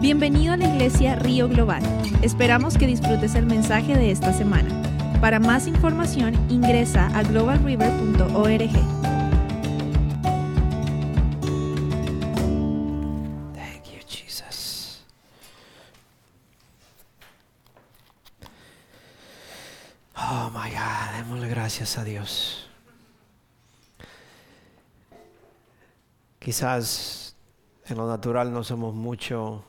Bienvenido a la iglesia Río Global. Esperamos que disfrutes el mensaje de esta semana. Para más información ingresa a globalriver.org. Thank you, Jesus. Oh my God, démosle gracias a Dios. Quizás en lo natural no somos mucho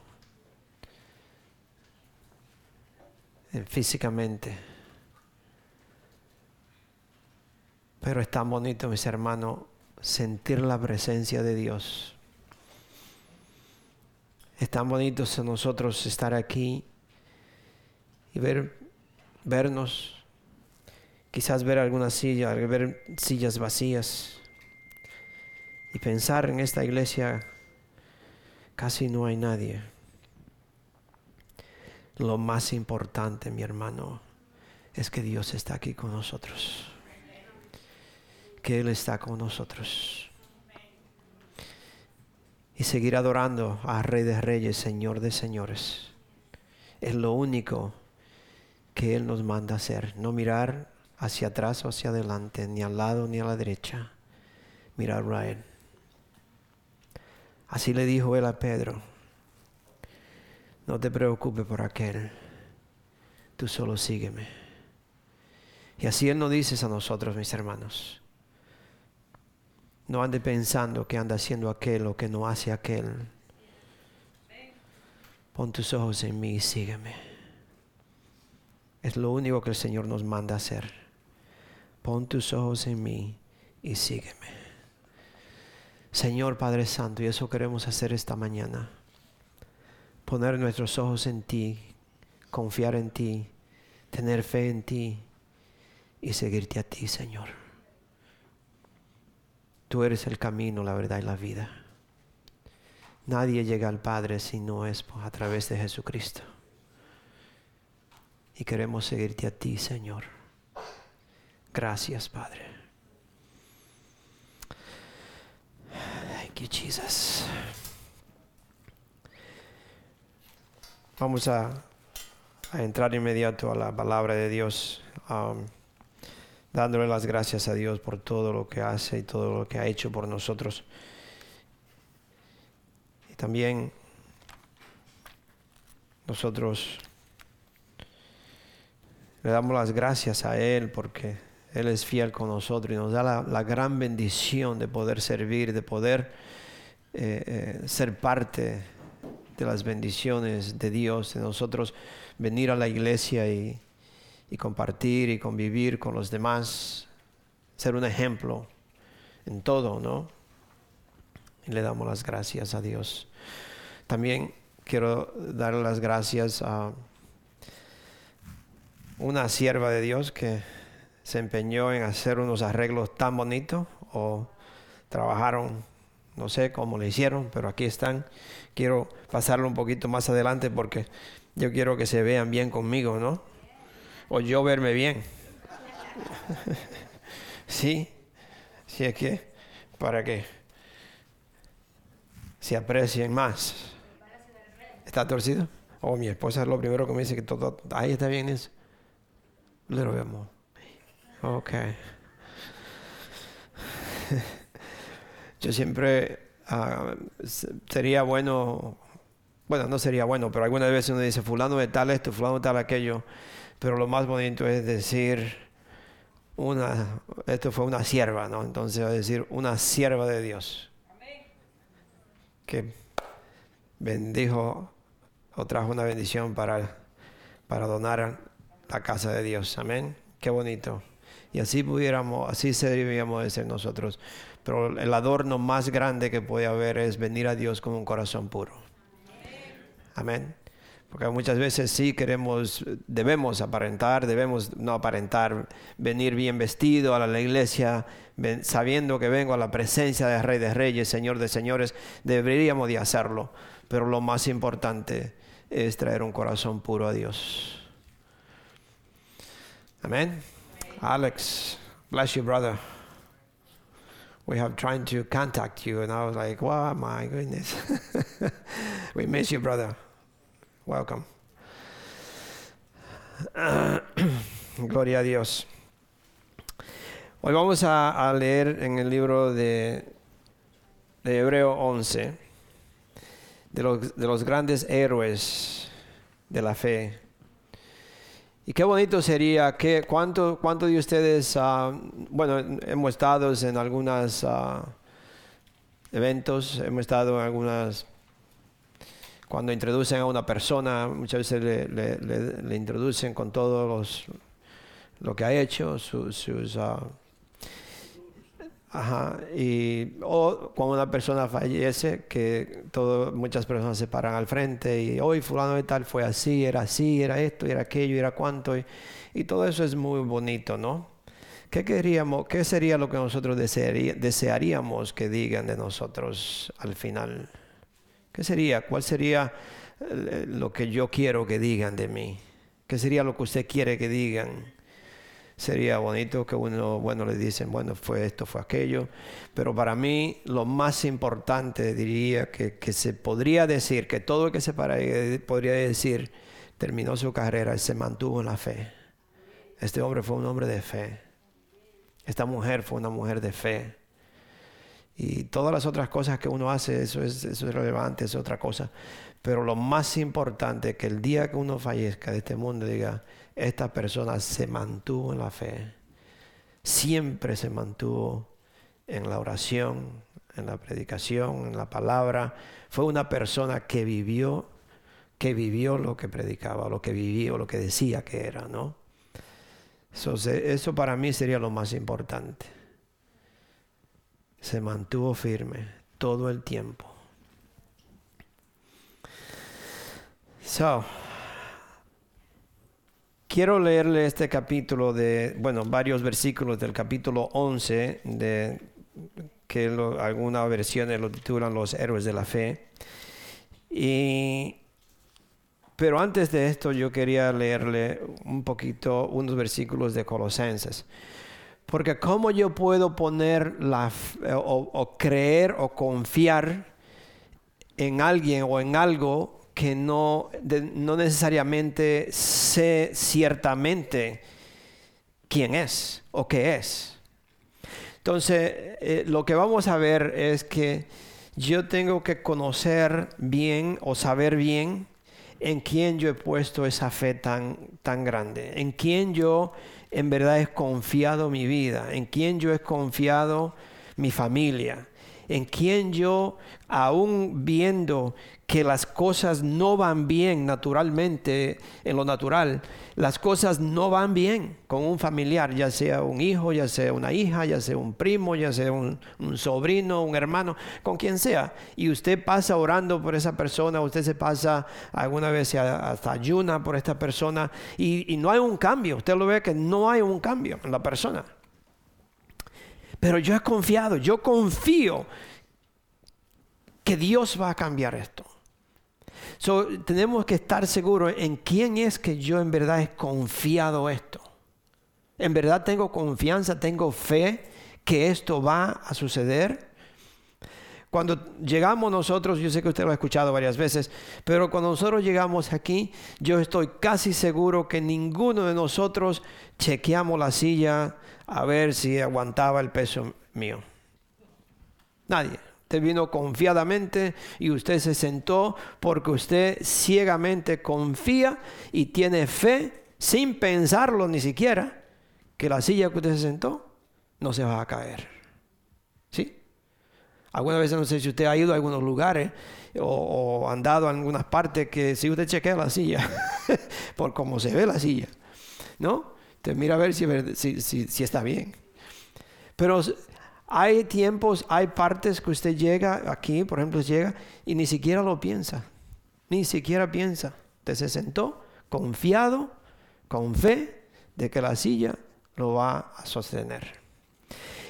físicamente, pero es tan bonito, mis hermanos, sentir la presencia de Dios. Es tan bonito nosotros estar aquí y ver, vernos, quizás ver alguna silla, ver sillas vacías y pensar en esta iglesia casi no hay nadie. Lo más importante, mi hermano, es que Dios está aquí con nosotros. Que Él está con nosotros y seguir adorando a Rey de Reyes, Señor de Señores. Es lo único que Él nos manda hacer, no mirar hacia atrás o hacia adelante, ni al lado ni a la derecha, mirar a Él. Así le dijo Él a Pedro, no te preocupes por aquel, tú solo sígueme. Y así Él nos dice a nosotros, mis hermanos. No ande pensando que anda haciendo aquel o que no hace aquel. Pon tus ojos en mí y sígueme. Es lo único que el Señor nos manda hacer. Pon tus ojos en mí y sígueme. Señor Padre Santo, y eso queremos hacer esta mañana. Poner nuestros ojos en ti, confiar en ti, tener fe en ti y seguirte a ti, Señor. Tú eres el camino, la verdad y la vida. Nadie llega al Padre si no es a través de Jesucristo. Y queremos seguirte a ti, Señor. Gracias, Padre. Thank you, Jesus. Vamos a, entrar inmediato a la palabra de Dios. Um, dándole las gracias a Dios por todo lo que hace y todo lo que ha hecho por nosotros. Y también nosotros le damos las gracias a Él porque Él es fiel con nosotros y nos da la, la gran bendición de poder servir, de poder eh, eh, ser parte de las bendiciones de Dios, de nosotros venir a la iglesia y y compartir y convivir con los demás, ser un ejemplo en todo, ¿no? Y le damos las gracias a Dios. También quiero dar las gracias a una sierva de Dios que se empeñó en hacer unos arreglos tan bonitos o trabajaron, no sé cómo le hicieron, pero aquí están. Quiero pasarlo un poquito más adelante porque yo quiero que se vean bien conmigo, ¿no? o yo verme bien. sí, sí es que para que se aprecien más. ¿Está torcido? Oh, mi esposa es lo primero que me dice que todo, ahí está bien eso. Lo vemos. Ok. Yo siempre uh, sería bueno, bueno, no sería bueno, pero algunas veces uno dice, fulano de tal esto, fulano de tal aquello. Pero lo más bonito es decir, una, esto fue una sierva, ¿no? Entonces decir una sierva de Dios. Que bendijo o trajo una bendición para, para donar la casa de Dios. Amén. Qué bonito. Y así pudiéramos, así deberíamos de ser nosotros. Pero el adorno más grande que puede haber es venir a Dios con un corazón puro. Amén. Porque muchas veces sí queremos, debemos aparentar, debemos no aparentar, venir bien vestido a la iglesia, sabiendo que vengo a la presencia del Rey de Reyes, Señor de Señores, deberíamos de hacerlo. Pero lo más importante es traer un corazón puro a Dios. Amén. Alex, bless you, brother. We have tried to contact you, and I was like, wow, my goodness. we miss you, brother. Welcome. gloria a Dios. Hoy vamos a, leer en el libro de, de Hebreo 11, de los, de los grandes héroes de la fe. Y qué bonito sería, que, ¿cuánto, ¿cuánto de ustedes, uh, bueno, hemos estado en algunos uh, eventos, hemos estado en algunas, cuando introducen a una persona, muchas veces le, le, introducen con todos los, lo que ha hecho, sus... Uh, Ajá, y o cuando una persona fallece, que todo, muchas personas se paran al frente y hoy fulano de tal fue así, era así, era esto, era aquello, era cuánto, y, todo eso es muy bonito, ¿no? ¿Qué queríamos, qué sería lo que nosotros desearíamos que digan de nosotros al final? ¿Qué sería? ¿Cuál sería eh, lo que yo quiero que digan de mí? ¿Qué sería lo que usted quiere que digan? Sería bonito que uno, bueno, le dicen, bueno, fue esto, fue aquello, pero para mí lo más importante diría que, se podría decir, que todo el que se para, podría decir, terminó su carrera y se mantuvo en la fe. Este hombre fue un hombre de fe. Esta mujer fue una mujer de fe. Y todas las otras cosas que uno hace, eso es, eso es relevante, es otra cosa. Pero lo más importante que el día que uno fallezca de este mundo diga, esta persona se mantuvo en la fe, siempre se mantuvo en la oración, en la predicación, en la palabra. Fue una persona que vivió, que vivió lo que predicaba, lo que vivió, lo que decía que era, ¿no? Eso, eso para mí sería lo más importante. Se mantuvo firme todo el tiempo. So, Quiero leerle este capítulo de, bueno, varios versículos del capítulo 11, de, que algunas versiones lo titulan Los héroes de la fe. Y, pero antes de esto yo quería leerle un poquito unos versículos de Colosenses. Porque cómo yo puedo poner la, o, o creer o confiar en alguien o en algo que no, no necesariamente sé ciertamente quién es o qué es. Entonces, eh, lo que vamos a ver es que yo tengo que conocer bien o saber bien en quién yo he puesto esa fe tan, tan grande, en quién yo en verdad he confiado mi vida, en quién yo he confiado mi familia, en quién yo, aún viendo que las cosas no van bien naturalmente, en lo natural, las cosas no van bien con un familiar, ya sea un hijo, ya sea una hija, ya sea un primo, ya sea un, sobrino, un hermano, con quien sea. Y usted pasa orando por esa persona, usted se pasa alguna vez hasta ayuna por esta persona y, y no hay un cambio. Usted lo ve que no hay un cambio en la persona. Pero yo he confiado, yo confío que Dios va a cambiar esto. So, tenemos que estar seguros en quién es que yo en verdad he confiado esto. En verdad tengo confianza, tengo fe que esto va a suceder. Cuando llegamos nosotros, yo sé que usted lo ha escuchado varias veces, pero cuando nosotros llegamos aquí, yo estoy casi seguro que ninguno de nosotros chequeamos la silla a ver si aguantaba el peso mío. Nadie. Usted vino confiadamente y usted se sentó porque usted ciegamente confía y tiene fe sin pensarlo ni siquiera que la silla que usted se sentó no se va a caer. Algunas veces no sé si usted ha ido a algunos lugares o, andado en algunas partes que si usted chequea la silla, por cómo se ve la silla, ¿no? Te mira a ver si, si, si está bien. Pero hay tiempos, hay partes que usted llega aquí, por ejemplo, llega y ni siquiera lo piensa. Ni siquiera piensa. Usted se sentó confiado, con fe, de que la silla lo va a sostener.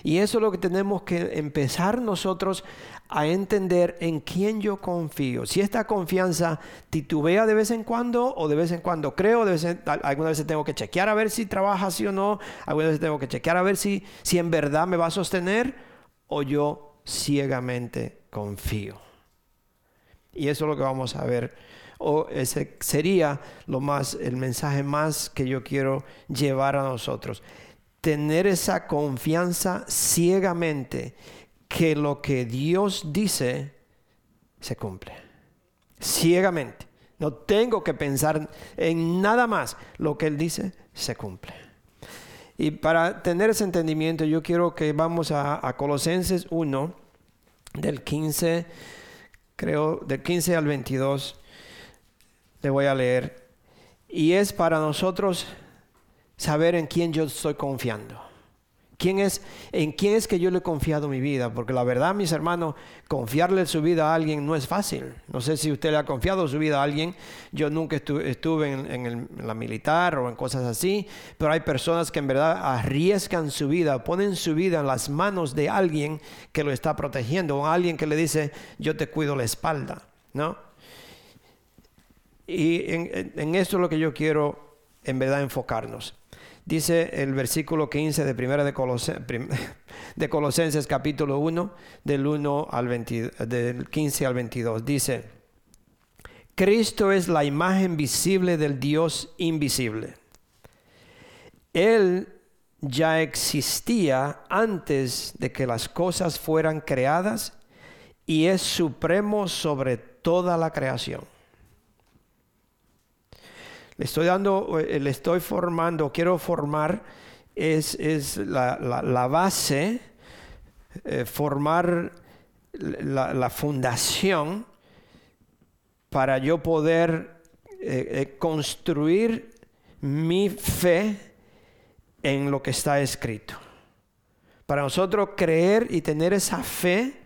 Y eso es lo que tenemos que empezar nosotros a entender en quién yo confío. Si esta confianza titubea de vez en cuando o de vez en cuando creo, de vez en, algunas veces tengo que chequear a ver si trabaja así o no, algunas veces tengo que chequear a ver si, si en verdad me va a sostener o yo ciegamente confío. Y eso es lo que vamos a ver. O ese sería lo más, el mensaje más que yo quiero llevar a nosotros. Tener esa confianza ciegamente que lo que Dios dice se cumple. Ciegamente. No tengo que pensar en nada más. Lo que Él dice se cumple. Y para tener ese entendimiento, yo quiero que vamos a, a Colosenses 1, del 15, creo, del 15 al 22. Le voy a leer. Y es para nosotros saber en quién yo estoy confiando. ¿Quién es, ¿En quién es que yo le he confiado mi vida? Porque la verdad, mis hermanos, confiarle su vida a alguien no es fácil. No sé si usted le ha confiado su vida a alguien. Yo nunca estuve, en, la militar o en cosas así, pero hay personas que en verdad arriesgan su vida, ponen su vida en las manos de alguien que lo está protegiendo, o alguien que le dice, yo te cuido la espalda, ¿no? Y en, en esto es lo que yo quiero en verdad enfocarnos. Dice el versículo 15 de primera de, de Colosenses capítulo 1, del 1 al del 15 al 22. Dice, Cristo es la imagen visible del Dios invisible. Él ya existía antes de que las cosas fueran creadas y es supremo sobre toda la creación le estoy dando, eh, le estoy formando, quiero formar, es, es la, base, eh, formar la, fundación para yo poder eh, construir mi fe en lo que está escrito. Para nosotros creer y tener esa fe,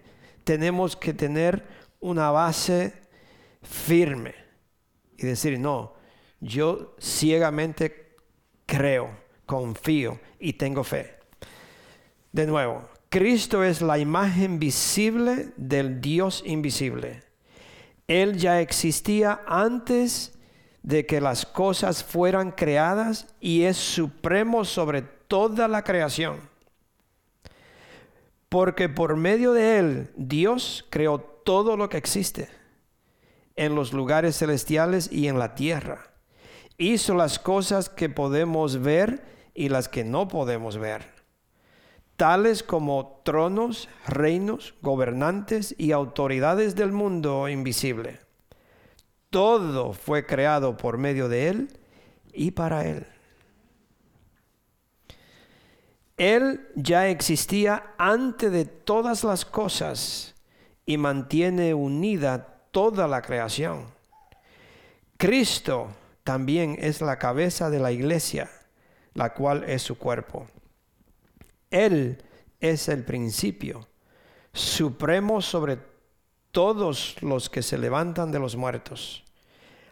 tenemos que tener una base firme y decir, no, yo ciegamente creo, confío y tengo fe. De nuevo, Cristo es la imagen visible del Dios invisible. Él ya existía antes de que las cosas fueran creadas y es supremo sobre toda la creación. Porque por medio de Él Dios creó todo lo que existe en los lugares celestiales y en la tierra hizo las cosas que podemos ver y las que no podemos ver, tales como tronos, reinos, gobernantes y autoridades del mundo invisible. Todo fue creado por medio de Él y para Él. Él ya existía antes de todas las cosas y mantiene unida toda la creación. Cristo también es la cabeza de la iglesia, la cual es su cuerpo. Él es el principio, supremo sobre todos los que se levantan de los muertos.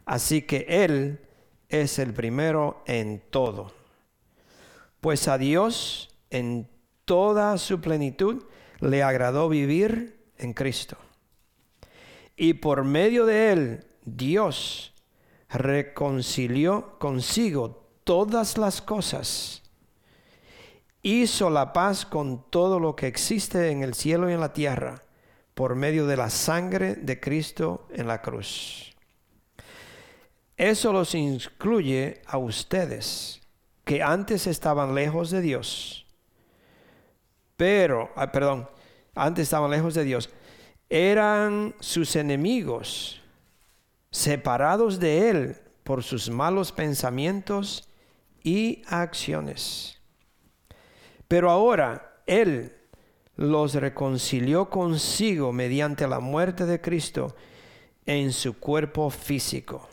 Así que Él es el primero en todo. Pues a Dios en toda su plenitud le agradó vivir en Cristo. Y por medio de Él, Dios reconcilió consigo todas las cosas, hizo la paz con todo lo que existe en el cielo y en la tierra por medio de la sangre de Cristo en la cruz. Eso los incluye a ustedes, que antes estaban lejos de Dios, pero, ah, perdón, antes estaban lejos de Dios, eran sus enemigos separados de Él por sus malos pensamientos y acciones. Pero ahora Él los reconcilió consigo mediante la muerte de Cristo en su cuerpo físico.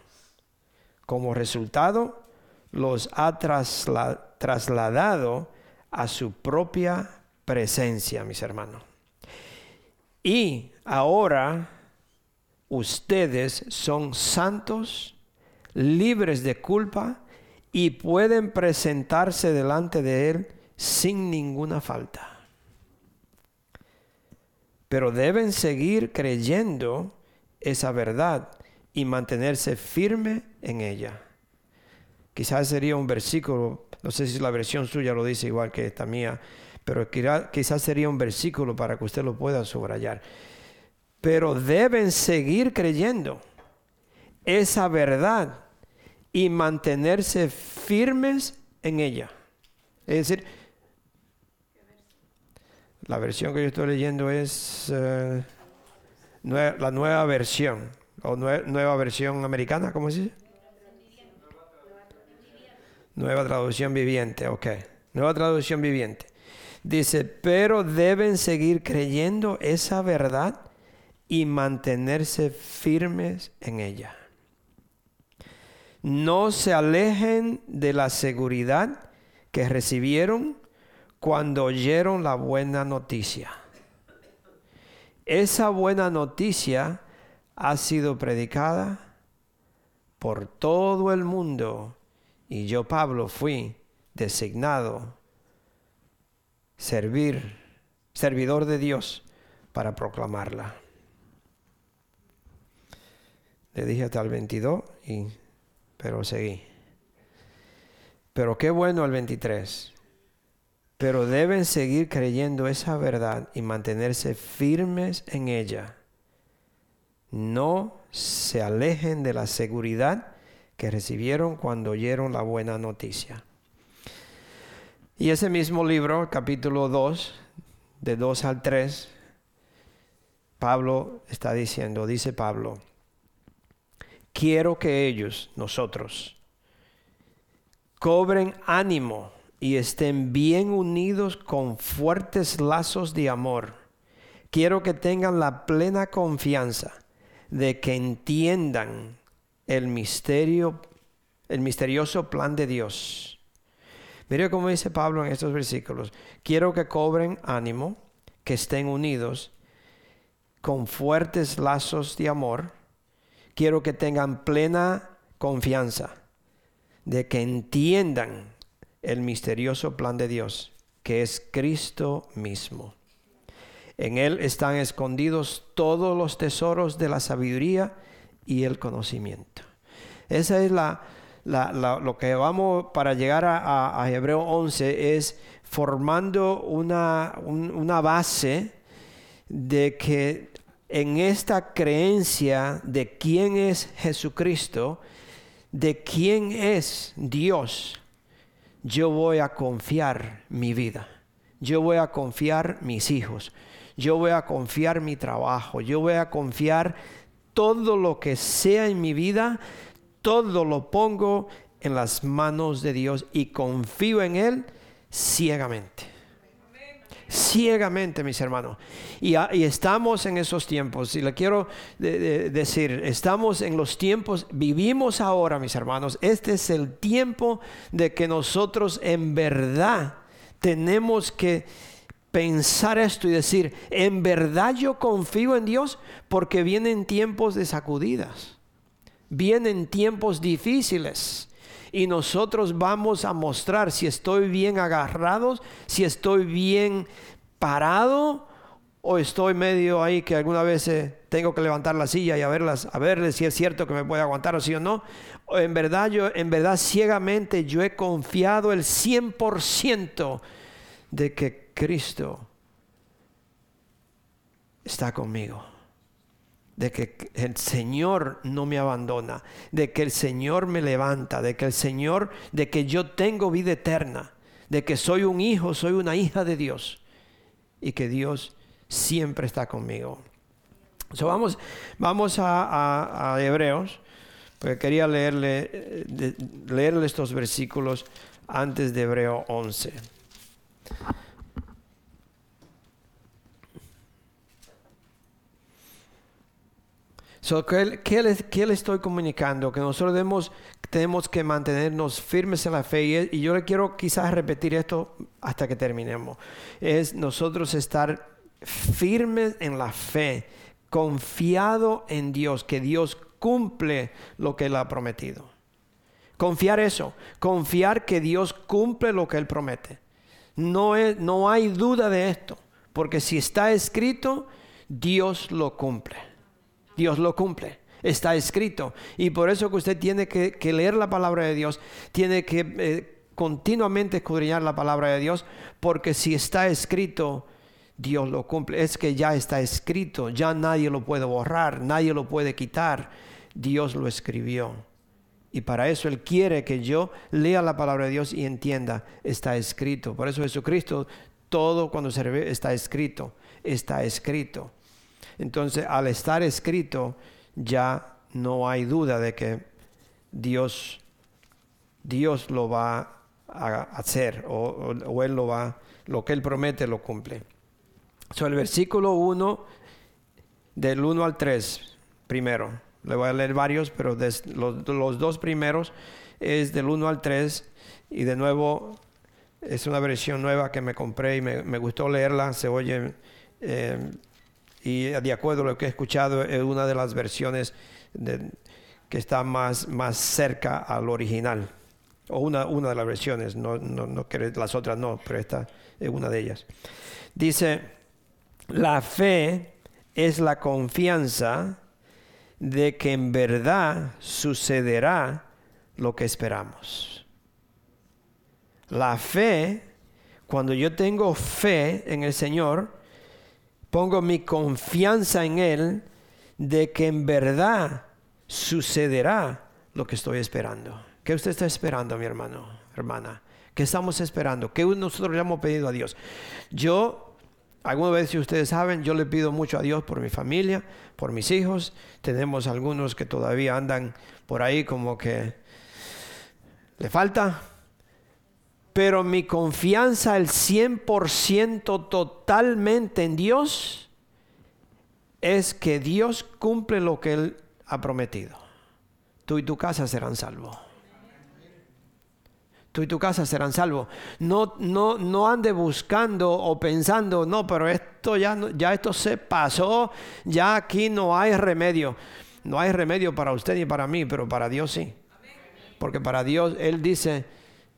Como resultado, los ha trasladado a su propia presencia, mis hermanos. Y ahora ustedes son santos, libres de culpa y pueden presentarse delante de Él sin ninguna falta. Pero deben seguir creyendo esa verdad y mantenerse firme en ella. Quizás sería un versículo, no sé si la versión suya lo dice igual que esta mía, pero quizás sería un versículo para que usted lo pueda subrayar. Pero deben seguir creyendo esa verdad y mantenerse firmes en ella. Es decir, la versión que yo estoy leyendo es eh, la nueva versión, o nueva versión americana, ¿cómo se dice? Nueva traducción viviente, ok. Nueva traducción viviente. Dice, pero deben seguir creyendo esa verdad y mantenerse firmes en ella. No se alejen de la seguridad que recibieron cuando oyeron la buena noticia. Esa buena noticia ha sido predicada por todo el mundo y yo, Pablo, fui designado servir, servidor de Dios para proclamarla. Le dije hasta el 22, y, pero seguí. Pero qué bueno el 23. Pero deben seguir creyendo esa verdad y mantenerse firmes en ella. No se alejen de la seguridad que recibieron cuando oyeron la buena noticia. Y ese mismo libro, capítulo 2, de 2 al 3, Pablo está diciendo, dice Pablo, quiero que ellos, nosotros, cobren ánimo y estén bien unidos con fuertes lazos de amor. Quiero que tengan la plena confianza de que entiendan el misterio, el misterioso plan de Dios. Mire cómo dice Pablo en estos versículos. Quiero que cobren ánimo, que estén unidos con fuertes lazos de amor. Quiero que tengan plena confianza de que entiendan el misterioso plan de Dios, que es Cristo mismo. En Él están escondidos todos los tesoros de la sabiduría y el conocimiento. Esa es la, lo que vamos para llegar a, Hebreo 11, es formando una, una base de que en esta creencia de quién es Jesucristo, de quién es Dios, yo voy a confiar mi vida, yo voy a confiar mis hijos, yo voy a confiar mi trabajo, yo voy a confiar todo lo que sea en mi vida, todo lo pongo en las manos de Dios y confío en Él ciegamente. Ciegamente, mis hermanos. Y, estamos en esos tiempos. Y le quiero decir, estamos en los tiempos, vivimos ahora, mis hermanos. Este es el tiempo de que nosotros en verdad tenemos que pensar esto y decir, en verdad yo confío en Dios porque vienen tiempos de sacudidas, vienen tiempos difíciles y nosotros vamos a mostrar si estoy bien agarrado, si estoy bien parado o estoy medio ahí que alguna vez eh, tengo que levantar la silla y a verlas, a verle si es cierto que me puede aguantar o sí o no. en verdad yo, en verdad ciegamente yo he confiado el 100% de que Cristo está conmigo, de que el Señor no me abandona, de que el Señor me levanta, de que el Señor, de que yo tengo vida eterna, de que soy un hijo, soy una hija de Dios y que Dios siempre está conmigo. vamos vamos a, Hebreos, porque quería leerle, leerle estos versículos antes de Hebreo 11. ¿Qué, le, estoy comunicando? Que nosotros debemos, tenemos que mantenernos firmes en la fe. Y, yo le quiero quizás repetir esto hasta que terminemos. Es nosotros estar firmes en la fe, confiado en Dios, que Dios cumple lo que Él ha prometido. Confiar eso, confiar que Dios cumple lo que Él promete. No, no hay duda de esto, porque si está escrito, Dios lo cumple. Dios lo cumple. Está escrito. Y por eso que usted tiene que, leer la palabra de Dios, tiene que eh, continuamente escudriñar la palabra de Dios, porque si está escrito, Dios lo cumple. Es que ya está escrito, ya nadie lo puede borrar, nadie lo puede quitar. Dios lo escribió. Y para eso Él quiere que yo lea la palabra de Dios y entienda, está escrito. Por eso Jesucristo, todo cuando se ve está escrito, está escrito. Entonces, al estar escrito, ya no hay duda de que Dios, Dios lo va a hacer o, Él lo va, lo que Él promete lo cumple. So, el versículo 1, del 1 al 3, primero. Le voy a leer varios, pero los, dos primeros es del 1 al 3 y de nuevo es una versión nueva que me compré y me, gustó leerla, se oye eh, y de acuerdo a lo que he escuchado es una de las versiones que está más, más cerca al original o una, una de las versiones, no, no, no las otras no, pero esta es una de ellas. Dice, la fe es la confianza de que en verdad sucederá lo que esperamos. La fe, cuando yo tengo fe en el Señor, pongo mi confianza en Él de que en verdad sucederá lo que estoy esperando. ¿Qué usted está esperando, mi hermano, hermana? ¿Qué estamos esperando? ¿Qué nosotros le hemos pedido a Dios? Yo, alguna vez, si ustedes saben, yo le pido mucho a Dios por mi familia, por mis hijos. Tenemos algunos que todavía andan por ahí como que le falta. Pero mi confianza al 100% totalmente en Dios es que Dios cumple lo que Él ha prometido. Tú y tu casa serán salvos. Tú y tu casa serán salvos. No, no, no ande buscando o pensando, no, pero esto ya, ya esto se pasó, ya aquí no hay remedio. No hay remedio para usted ni para mí, pero para Dios sí. Porque para Dios Él dice,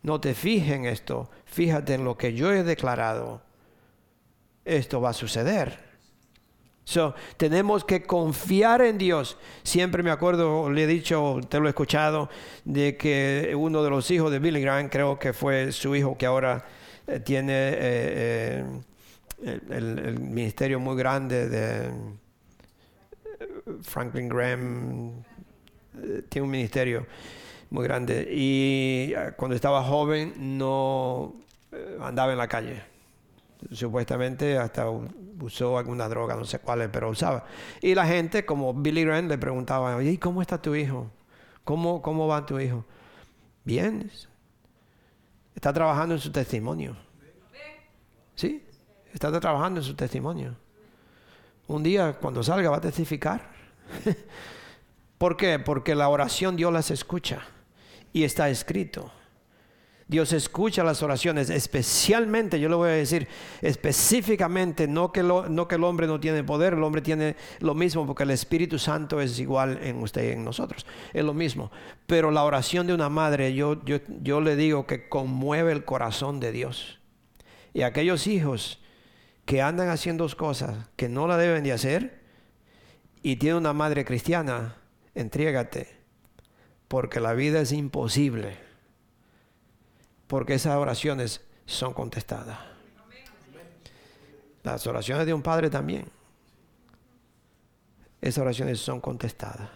no te fijes en esto, fíjate en lo que yo he declarado. Esto va a suceder. So, tenemos que confiar en Dios. Siempre me acuerdo, le he dicho, te lo he escuchado, de que uno de los hijos de Billy Graham, creo que fue su hijo que ahora eh, tiene eh, eh, el, ministerio muy grande de Franklin Graham, tiene un ministerio muy grande. Y cuando estaba joven no andaba en la calle supuestamente hasta usó alguna droga, no sé cuál, pero usaba. Y la gente, como Billy Graham, le preguntaba, oye, ¿cómo está tu hijo? ¿Cómo, ¿Cómo va tu hijo? Bien. Está trabajando en su testimonio. ¿Sí? Está trabajando en su testimonio. Un día, cuando salga, va a testificar. ¿Por qué? Porque la oración Dios las escucha y está escrito. Dios escucha las oraciones, especialmente, yo le voy a decir, específicamente, no que, no que el hombre no tiene poder, el hombre tiene lo mismo, porque el Espíritu Santo es igual en usted y en nosotros, es lo mismo. Pero la oración de una madre, yo, yo, yo le digo que conmueve el corazón de Dios. Y aquellos hijos que andan haciendo cosas que no la deben de hacer, y tiene una madre cristiana, entrégate, porque la vida es imposible porque esas oraciones son contestadas. Las oraciones de un padre también. Esas oraciones son contestadas.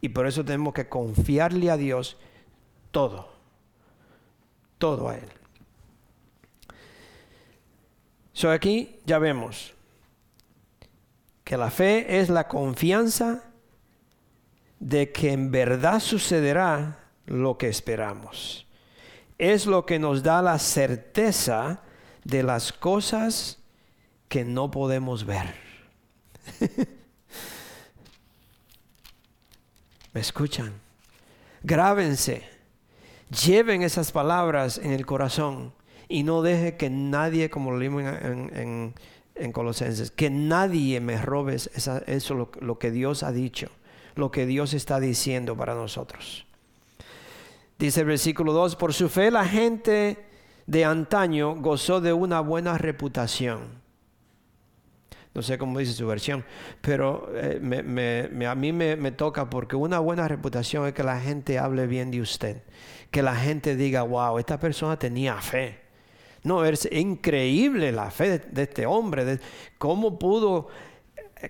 Y por eso tenemos que confiarle a Dios todo. Todo a Él. So aquí ya vemos que la fe es la confianza de que en verdad sucederá lo que esperamos es lo que nos da la certeza de las cosas que no podemos ver. ¿Me escuchan? Grábense, lleven esas palabras en el corazón y no deje que nadie, como lo leímos en, Colosenses, que nadie me robe eso lo, lo que Dios ha dicho, lo que Dios está diciendo para nosotros. Dice el versículo 2, por su fe la gente de antaño gozó de una buena reputación. No sé cómo dice su versión, pero eh, a mí me, toca porque una buena reputación es que la gente hable bien de usted, que la gente diga, wow, esta persona tenía fe, No, es increíble la fe de, este hombre, de cómo pudo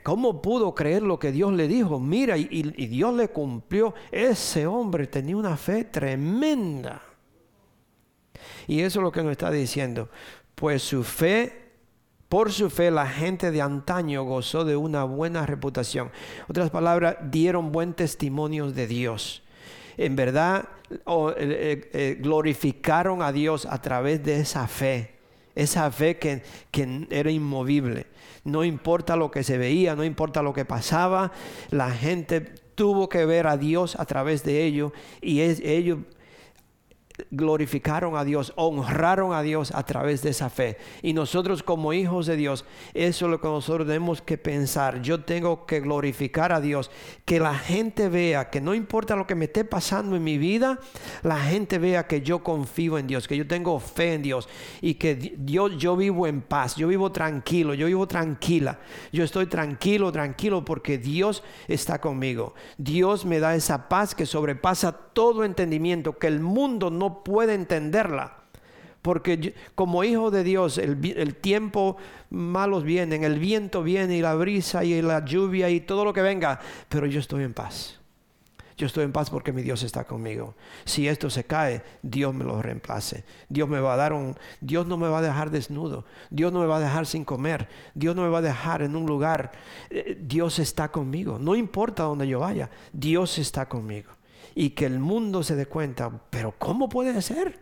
¿Cómo pudo creer lo que Dios le dijo? Mira, y, Dios le cumplió. Ese hombre tenía una fe tremenda. Y eso es lo que nos está diciendo. Pues su fe, por su fe, la gente de antaño gozó de una buena reputación. Otras palabras, dieron buen testimonio de Dios. En verdad, eh, eh, eh, glorificaron a Dios a través de esa fe. Esa fe que, que era inmovible no importa lo que se veía, no importa lo que pasaba, la gente tuvo que ver a Dios a través de ello y ellos glorificaron a Dios, honraron a Dios a través de esa fe. Y nosotros como hijos de Dios, eso es lo que nosotros tenemos que pensar. Yo tengo que glorificar a Dios, que la gente vea que no importa lo que me esté pasando en mi vida, la gente vea que yo confío en Dios, que yo tengo fe en Dios y que Dios, yo vivo en paz, yo vivo tranquilo, yo vivo tranquila. Yo estoy tranquilo, tranquilo porque Dios está conmigo. Dios me da esa paz que sobrepasa todo entendimiento, que el mundo no puede entenderla. Porque como hijo de Dios, el, tiempo malos vienen, el viento viene y la brisa y la lluvia y todo lo que venga, pero yo estoy en paz. Yo estoy en paz porque mi Dios está conmigo. Si esto se cae, Dios me lo reemplace. Dios me va a dar un Dios no me va a dejar desnudo. Dios no me va a dejar sin comer. Dios no me va a dejar en un lugar. Eh, Dios está conmigo. No importa donde yo vaya, Dios está conmigo y que el mundo se dé cuenta, pero ¿cómo puede ser?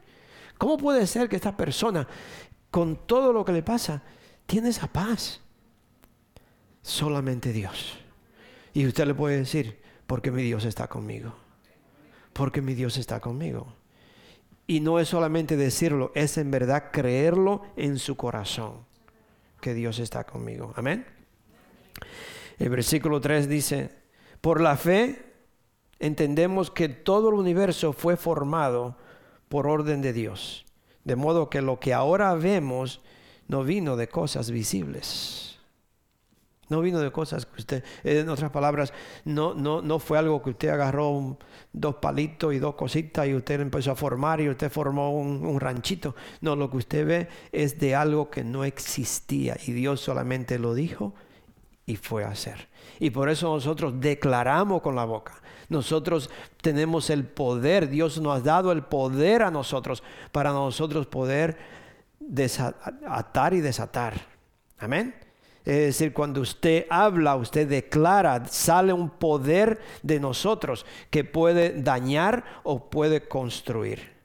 ¿Cómo puede ser que esta persona, con todo lo que le pasa, tiene esa paz? Solamente Dios. Y usted le puede decir, porque mi Dios está conmigo. Porque mi Dios está conmigo. Y no es solamente decirlo, es en verdad creerlo en su corazón, que Dios está conmigo. Amén. El versículo 3 dice, por la fe entendemos que todo el universo fue formado por orden de Dios. De modo que lo que ahora vemos no vino de cosas visibles. No vino de cosas que usted, en otras palabras, no, no, no fue algo que usted agarró dos palitos y dos cositas y usted empezó a formar y usted formó un, un, ranchito. No, lo que usted ve es de algo que no existía y Dios solamente lo dijo y fue a hacer. Y por eso nosotros declaramos con la boca. Nosotros tenemos el poder, Dios nos ha dado el poder a nosotros para nosotros poder atar y desatar. Amén. Es decir, cuando usted habla, usted declara, sale un poder de nosotros que puede dañar o puede construir.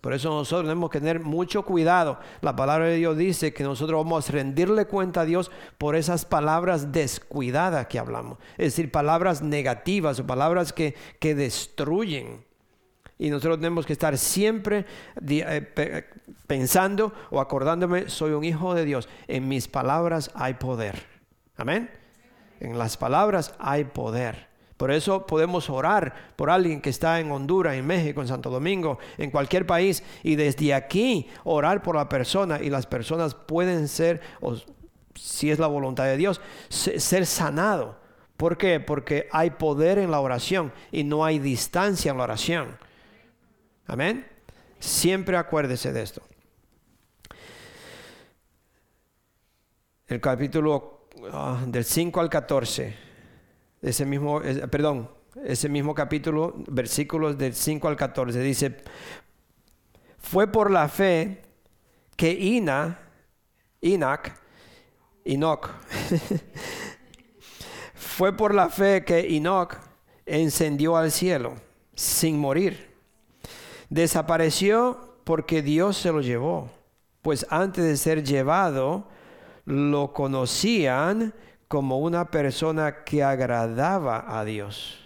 Por eso nosotros tenemos que tener mucho cuidado. La palabra de Dios dice que nosotros vamos a rendirle cuenta a Dios por esas palabras descuidadas que hablamos. Es decir, palabras negativas o palabras que, que destruyen. Y nosotros tenemos que estar siempre eh, pensando o acordándome, soy un hijo de Dios. En mis palabras hay poder. Amén. En las palabras hay poder. Por eso podemos orar por alguien que está en Honduras, en México, en Santo Domingo, en cualquier país, y desde aquí orar por la persona y las personas pueden ser, si es la voluntad de Dios, ser sanado. ¿Por qué? Porque hay poder en la oración y no hay distancia en la oración. Amén. Siempre acuérdese de esto. El capítulo ah, del 5 al 14 ese mismo, perdón, ese mismo capítulo, versículos del 5 al 14, dice, fue por la fe que Ina, Enoch, Enoch, fue por la fe que Enoch encendió al cielo sin morir. Desapareció porque Dios se lo llevó, pues antes de ser llevado, lo conocían como una persona que agradaba a Dios.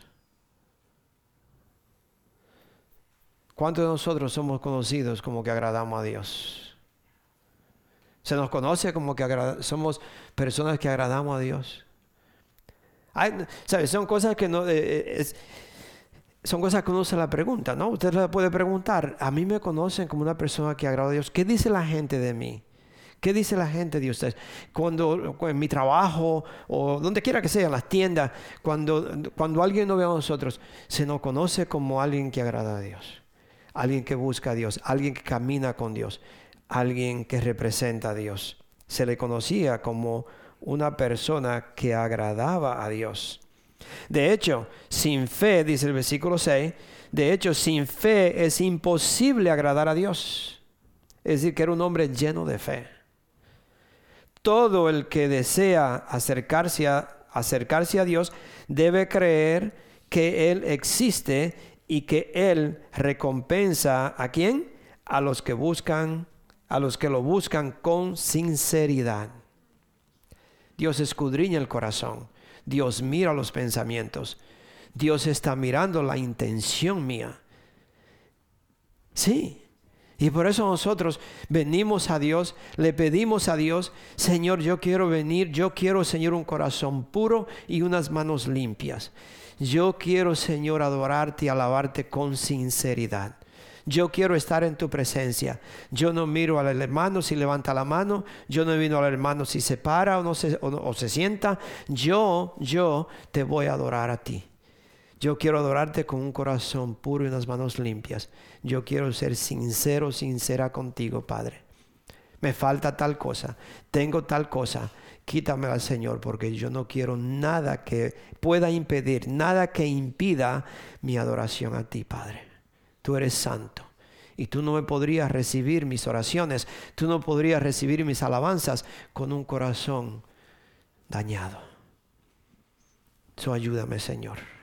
¿Cuántos de nosotros somos conocidos como que agradamos a Dios? Se nos conoce como que somos personas que agradamos a Dios. ¿sabes? Son cosas que no... Eh, eh, son cosas que uno se la pregunta, ¿no? Usted le puede preguntar, a mí me conocen como una persona que agrada a Dios. ¿Qué dice la gente de mí? ¿Qué dice la gente de ustedes? Cuando en mi trabajo o donde quiera que sea, las tiendas, cuando, cuando alguien no ve a nosotros, se nos conoce como alguien que agrada a Dios, alguien que busca a Dios, alguien que camina con Dios, alguien que representa a Dios. Se le conocía como una persona que agradaba a Dios. De hecho, sin fe, dice el versículo 6, de hecho, sin fe es imposible agradar a Dios. Es decir, que era un hombre lleno de fe. Todo el que desea acercarse a, Dios debe creer que Él existe y que Él recompensa a quién? A los que buscan, a los que lo buscan con sinceridad. Dios escudriña el corazón. Dios mira los pensamientos. Dios está mirando la intención mía. Sí. Y por eso nosotros venimos a Dios, le pedimos a Dios, Señor, yo quiero venir, yo quiero, Señor, un corazón puro y unas manos limpias. Yo quiero, Señor, adorarte y alabarte con sinceridad. Yo quiero estar en tu presencia. Yo no miro al hermano si levanta la mano. Yo no vino al hermano si se para o, no o se sienta. Yo, yo te voy a adorar a ti. Yo quiero adorarte con un corazón puro y unas manos limpias. Yo quiero ser sincero, sincera contigo, Padre. Me falta tal cosa, tengo tal cosa. Quítamela, Señor, porque yo no quiero nada que pueda impedir, nada que impida mi adoración a ti, Padre. Tú eres santo. Y tú no me podrías recibir mis oraciones, tú no podrías recibir mis alabanzas con un corazón dañado. So ayúdame, Señor.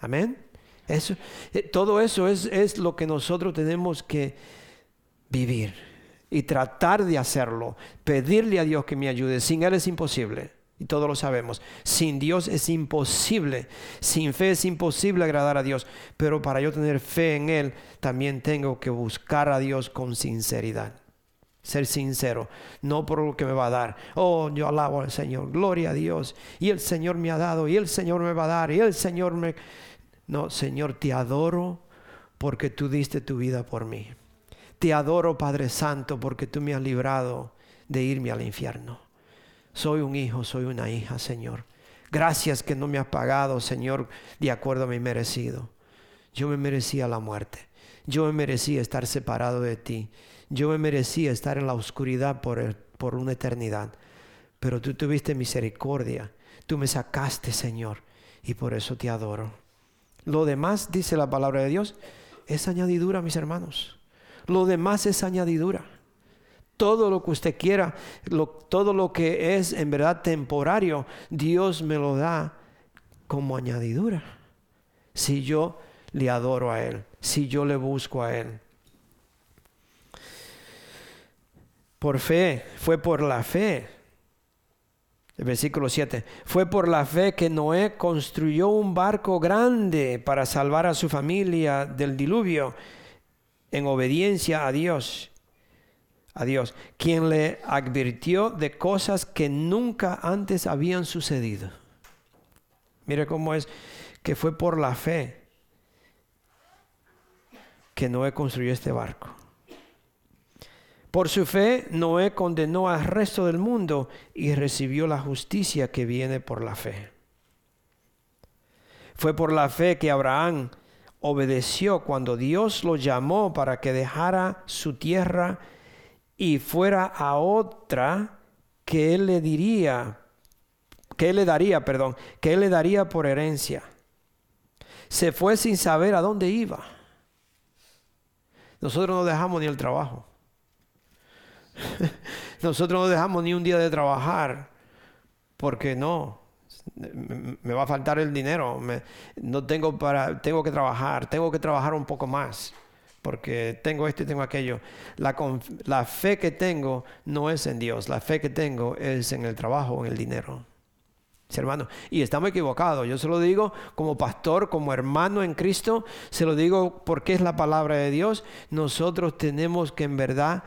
Amén. Eso, eh, todo eso es, es lo que nosotros tenemos que vivir y tratar de hacerlo. Pedirle a Dios que me ayude. Sin Él es imposible. Y todos lo sabemos. Sin Dios es imposible. Sin fe es imposible agradar a Dios. Pero para yo tener fe en Él, también tengo que buscar a Dios con sinceridad. Ser sincero, no por lo que me va a dar. Oh, yo alabo al Señor, gloria a Dios. Y el Señor me ha dado, y el Señor me va a dar, y el Señor me... No, Señor, te adoro porque tú diste tu vida por mí. Te adoro, Padre Santo, porque tú me has librado de irme al infierno. Soy un hijo, soy una hija, Señor. Gracias que no me has pagado, Señor, de acuerdo a mi merecido. Yo me merecía la muerte. Yo me merecía estar separado de ti. Yo me merecía estar en la oscuridad por, por una eternidad. Pero tú tuviste misericordia. Tú me sacaste, Señor. Y por eso te adoro. Lo demás, dice la palabra de Dios, es añadidura, mis hermanos. Lo demás es añadidura. Todo lo que usted quiera, todo lo que es en verdad temporario, Dios me lo da como añadidura. Si yo le adoro a Él, si yo le busco a Él. Por fe, fue por la fe el versículo 7. Fue por la fe que Noé construyó un barco grande para salvar a su familia del diluvio en obediencia a Dios. A Dios, quien le advirtió de cosas que nunca antes habían sucedido. Mire cómo es que fue por la fe que Noé construyó este barco. Por su fe, Noé condenó al resto del mundo y recibió la justicia que viene por la fe. Fue por la fe que Abraham obedeció cuando Dios lo llamó para que dejara su tierra y fuera a otra que él le diría, que él le daría, perdón, que él le daría por herencia. Se fue sin saber a dónde iba. Nosotros no dejamos ni el trabajo. Nosotros no dejamos ni un día de trabajar porque no, me va a faltar el dinero, no tengo para, tengo que trabajar, tengo que trabajar un poco más porque tengo esto y tengo aquello. La, la fe que tengo no es en Dios, la fe que tengo es en el trabajo, en el dinero. hermano, y estamos equivocados. Yo se lo digo como pastor, como hermano en Cristo, se lo digo porque es la palabra de Dios. Nosotros tenemos que en verdad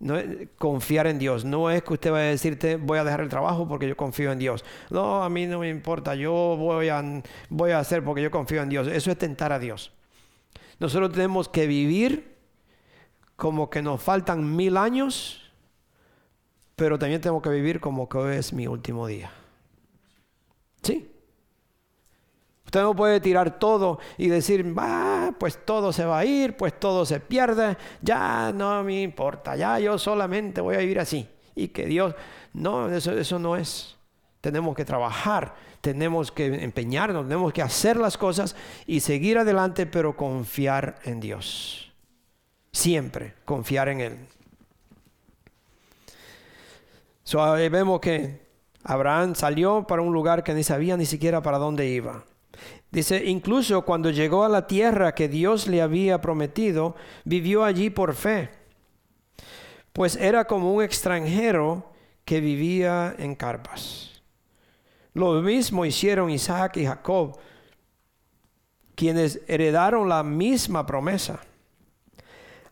no es confiar en Dios. No es que usted vaya a decirte voy a dejar el trabajo porque yo confío en Dios. No, a mí no me importa. Yo voy a, voy a hacer porque yo confío en Dios. Eso es tentar a Dios. Nosotros tenemos que vivir como que nos faltan mil años, pero también tenemos que vivir como que hoy es mi último día. ¿Sí? Usted no puede tirar todo y decir, ah, pues todo se va a ir, pues todo se pierde, ya no me importa, ya yo solamente voy a vivir así. Y que Dios, no, eso, eso no es. Tenemos que trabajar, tenemos que empeñarnos, tenemos que hacer las cosas y seguir adelante, pero confiar en Dios. Siempre confiar en Él. So, vemos que Abraham salió para un lugar que ni sabía ni siquiera para dónde iba. Dice, incluso cuando llegó a la tierra que Dios le había prometido, vivió allí por fe, pues era como un extranjero que vivía en carpas. Lo mismo hicieron Isaac y Jacob, quienes heredaron la misma promesa.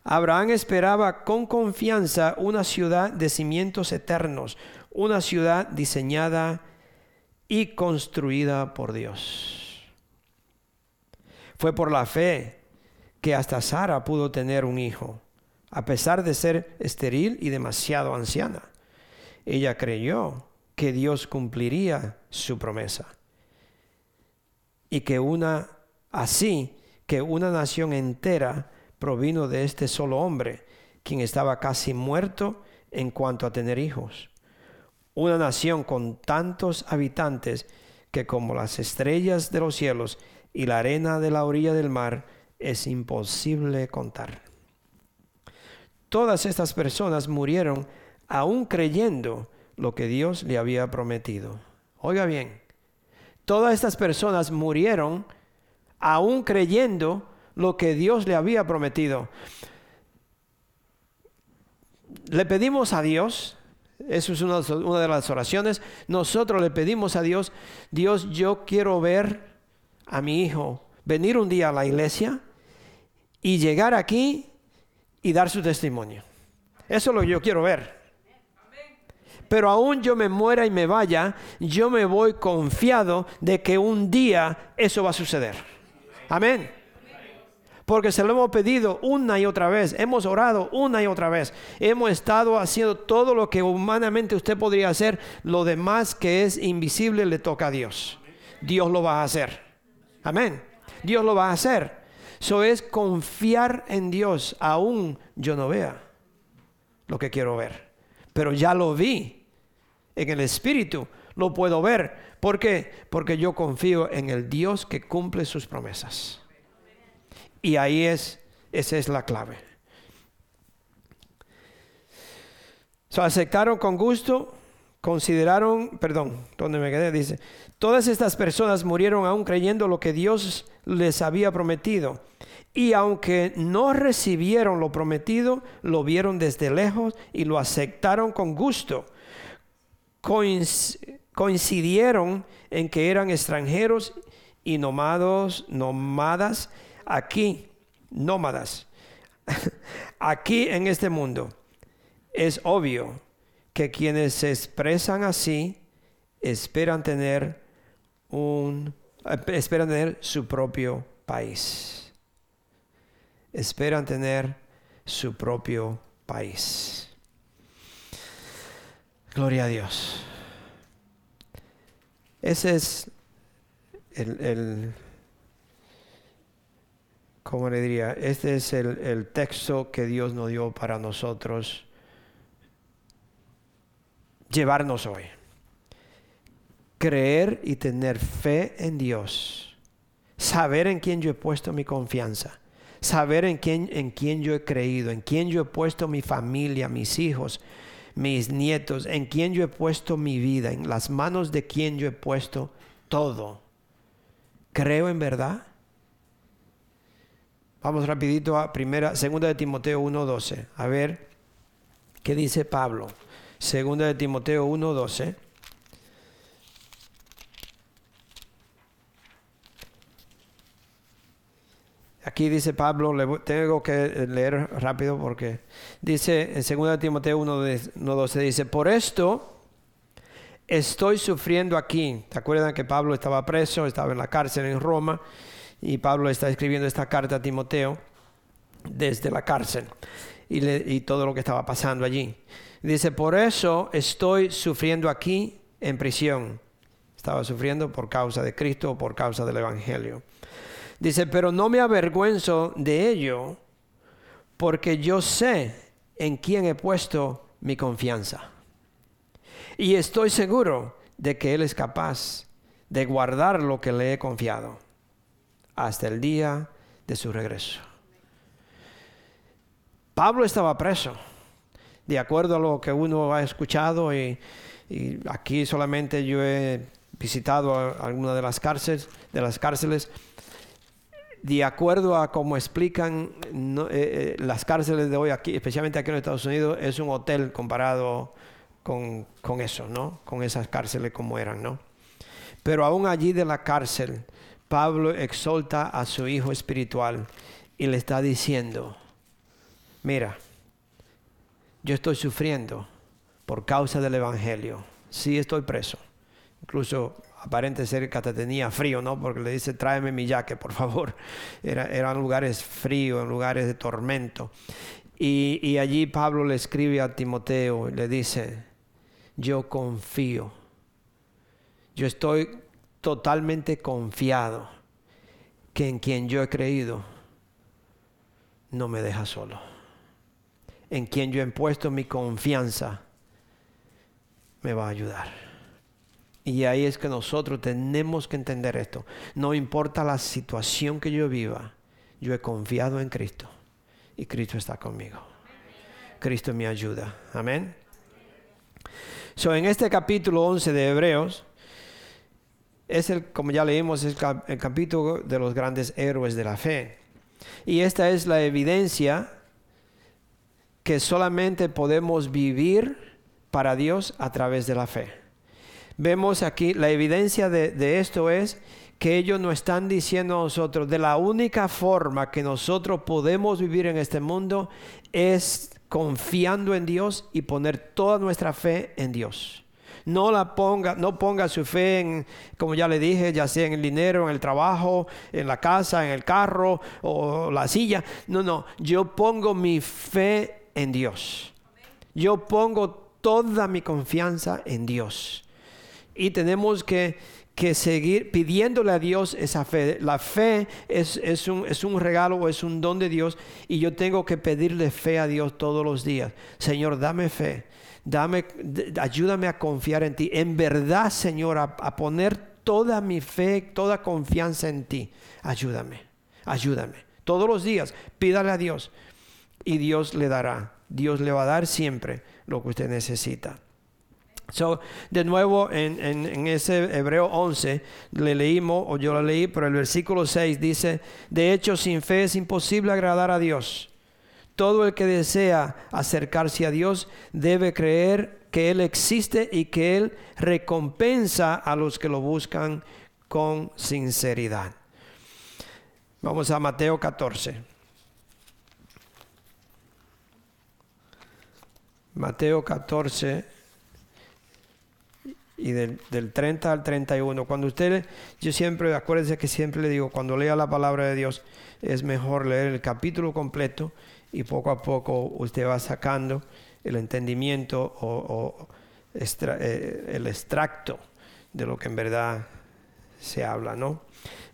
Abraham esperaba con confianza una ciudad de cimientos eternos, una ciudad diseñada y construida por Dios. Fue por la fe que hasta Sara pudo tener un hijo, a pesar de ser estéril y demasiado anciana. Ella creyó que Dios cumpliría su promesa y que una así que una nación entera provino de este solo hombre, quien estaba casi muerto en cuanto a tener hijos. Una nación con tantos habitantes que como las estrellas de los cielos y la arena de la orilla del mar es imposible contar. Todas estas personas murieron aún creyendo lo que Dios le había prometido. Oiga bien, todas estas personas murieron aún creyendo lo que Dios le había prometido. Le pedimos a Dios, eso es una, una, de las oraciones, nosotros le pedimos a Dios, Dios, yo quiero ver a mi hijo venir un día a la iglesia y llegar aquí y dar su testimonio. Eso es lo que yo quiero ver. Pero aún yo me muera y me vaya, yo me voy confiado de que un día eso va a suceder. Amén. Porque se lo hemos pedido una y otra vez, hemos orado una y otra vez, hemos estado haciendo todo lo que humanamente usted podría hacer, lo demás que es invisible le toca a Dios. Dios lo va a hacer. Amén. Dios lo va a hacer. Eso es confiar en Dios, aún yo no vea lo que quiero ver. Pero ya lo vi en el Espíritu, lo puedo ver. ¿Por qué? Porque yo confío en el Dios que cumple sus promesas. Y ahí es, esa es la clave. So, aceptaron con gusto consideraron, perdón, donde me quedé, dice, todas estas personas murieron aún creyendo lo que Dios les había prometido. Y aunque no recibieron lo prometido, lo vieron desde lejos y lo aceptaron con gusto. coincidieron en que eran extranjeros y nómados, nómadas aquí, nómadas, aquí en este mundo. Es obvio que quienes se expresan así esperan tener un esperan tener su propio país. Esperan tener su propio país. Gloria a Dios. Ese es el, el ¿cómo le diría? Este es el, el texto que Dios nos dio para nosotros llevarnos hoy. Creer y tener fe en Dios. Saber en quién yo he puesto mi confianza. Saber en quién, en quién yo he creído, en quién yo he puesto mi familia, mis hijos, mis nietos, en quién yo he puesto mi vida, en las manos de quién yo he puesto todo. Creo en verdad. Vamos rapidito a primera, segunda de Timoteo 1:12. A ver qué dice Pablo. Segunda de Timoteo 1:12. Aquí dice Pablo, tengo que leer rápido porque dice en segunda de Timoteo 1:12 dice, "Por esto estoy sufriendo aquí." ¿Te acuerdan que Pablo estaba preso, estaba en la cárcel en Roma y Pablo está escribiendo esta carta a Timoteo desde la cárcel y, y todo lo que estaba pasando allí. Dice, por eso estoy sufriendo aquí en prisión. estaba sufriendo por causa de Cristo o por causa del Evangelio. Dice, pero no me avergüenzo de ello porque yo sé en quién he puesto mi confianza. Y estoy seguro de que Él es capaz de guardar lo que le he confiado hasta el día de su regreso. Pablo estaba preso, de acuerdo a lo que uno ha escuchado y, aquí solamente yo he visitado alguna de las cárceles, de las cárceles de acuerdo a cómo explican eh, eh, las cárceles de hoy aquí, especialmente aquí en Estados Unidos, es un hotel comparado con, con, eso, ¿no? Con esas cárceles como eran, ¿no? Pero aún allí de la cárcel, Pablo exalta a su hijo espiritual y le está diciendo, mira, yo estoy sufriendo por causa del Evangelio, sí estoy preso, incluso aparente ser que tenía frío, ¿no? Porque le dice, tráeme mi jaque, por favor. Era, eran lugares fríos, lugares de tormento. Y, y allí Pablo le escribe a Timoteo y le dice, yo confío, yo estoy totalmente confiado que en quien yo he creído no me deja solo. En quien yo he puesto mi confianza me va a ayudar. Y ahí es que nosotros tenemos que entender esto. No importa la situación que yo viva, yo he confiado en Cristo y Cristo está conmigo. Cristo me ayuda. Amén. So, en este capítulo 11 de Hebreos, es el, como ya leímos, es el capítulo de los grandes héroes de la fe. Y esta es la evidencia que solamente podemos vivir para Dios a través de la fe vemos aquí la evidencia de, esto es que ellos nos están diciendo a nosotros, de la única forma que nosotros podemos vivir en este mundo es confiando en Dios y poner toda nuestra fe en Dios. No la ponga, no ponga su fe en, como ya le dije, ya sea en el dinero, en el trabajo, en la casa, en el carro o la silla. No, no, yo pongo mi fe en Dios. Yo pongo toda mi confianza en Dios y tenemos que, seguir pidiéndole a Dios esa fe. La fe es, un, es un regalo, es un don de Dios y yo tengo que pedirle fe a Dios todos los días. Señor, dame fe. Dame, ayúdame a confiar en ti. En verdad, Señor, a poner toda mi fe, toda confianza en ti. Ayúdame, ayúdame. Todos los días, pídale a Dios y Dios le dará. Dios le va a dar siempre lo que usted necesita. So, de nuevo, en, ese Hebreo 11 le leímos, o yo lo leí, pero el versículo 6 dice, de hecho, sin fe es imposible agradar a Dios. Todo el que desea acercarse a Dios debe creer que Él existe y que Él recompensa a los que lo buscan con sinceridad. Vamos a Mateo 14. Mateo 14 y del, 30 al 31. Cuando usted, yo siempre, acuérdense que siempre le digo, cuando lea la palabra de Dios, es mejor leer el capítulo completo y poco a poco usted va sacando el entendimiento o, eh, el extracto de lo que en verdad se habla, ¿no?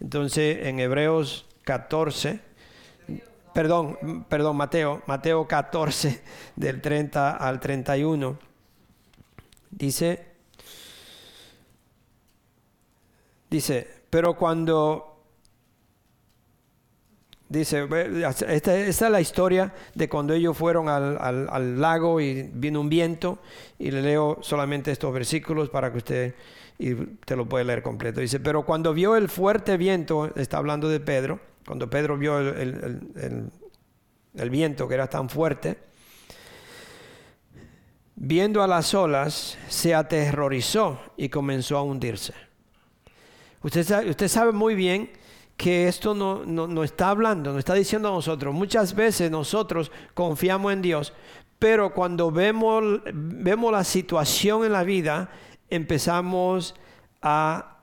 Entonces, en Hebreos 14, perdón, perdón, Mateo, Mateo 14, del 30 al 31, dice, Dice, pero cuando... Dice, esta, es la historia de cuando ellos fueron al, lago y vino un viento. Y le leo solamente estos versículos para que usted y te lo puede leer completo. Dice, pero cuando vio el fuerte viento, está hablando de Pedro, cuando Pedro vio el, el viento que era tan fuerte, viendo a las olas, se aterrorizó y comenzó a hundirse. Usted sabe, muy bien que esto no, no, está hablando, no está diciendo a nosotros. Muchas veces nosotros confiamos en Dios, pero cuando vemos, vemos la situación en la vida, empezamos a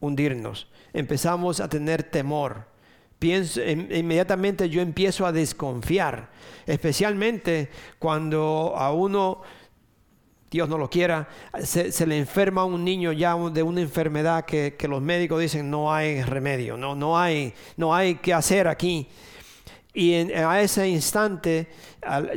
hundirnos, empezamos a tener temor. Pienso, inmediatamente yo empiezo a desconfiar, especialmente cuando a uno Dios no lo quiera, se, le enferma a un niño ya de una enfermedad que, los médicos dicen no hay remedio, no, no, hay, no hay que hacer aquí. Y a ese instante,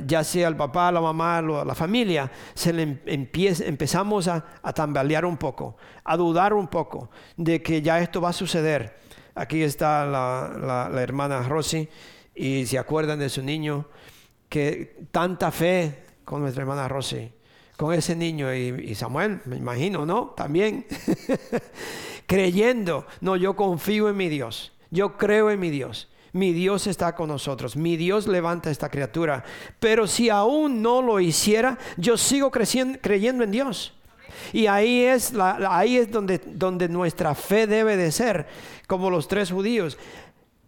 ya sea el papá, la mamá, la familia, se le em, empieza, empezamos a, tambalear un poco, a dudar un poco de que ya esto va a suceder. Aquí está la, la hermana Rosy y se acuerdan de su niño, que tanta fe con nuestra hermana Rosy con ese niño y, Samuel, me imagino, ¿no? También creyendo, no, yo confío en mi Dios, yo creo en mi Dios. Mi Dios está con nosotros, mi Dios levanta esta criatura. Pero si aún no lo hiciera, yo sigo creciendo, creyendo en Dios. Y ahí es, la, ahí es donde, donde nuestra fe debe de ser, como los tres judíos.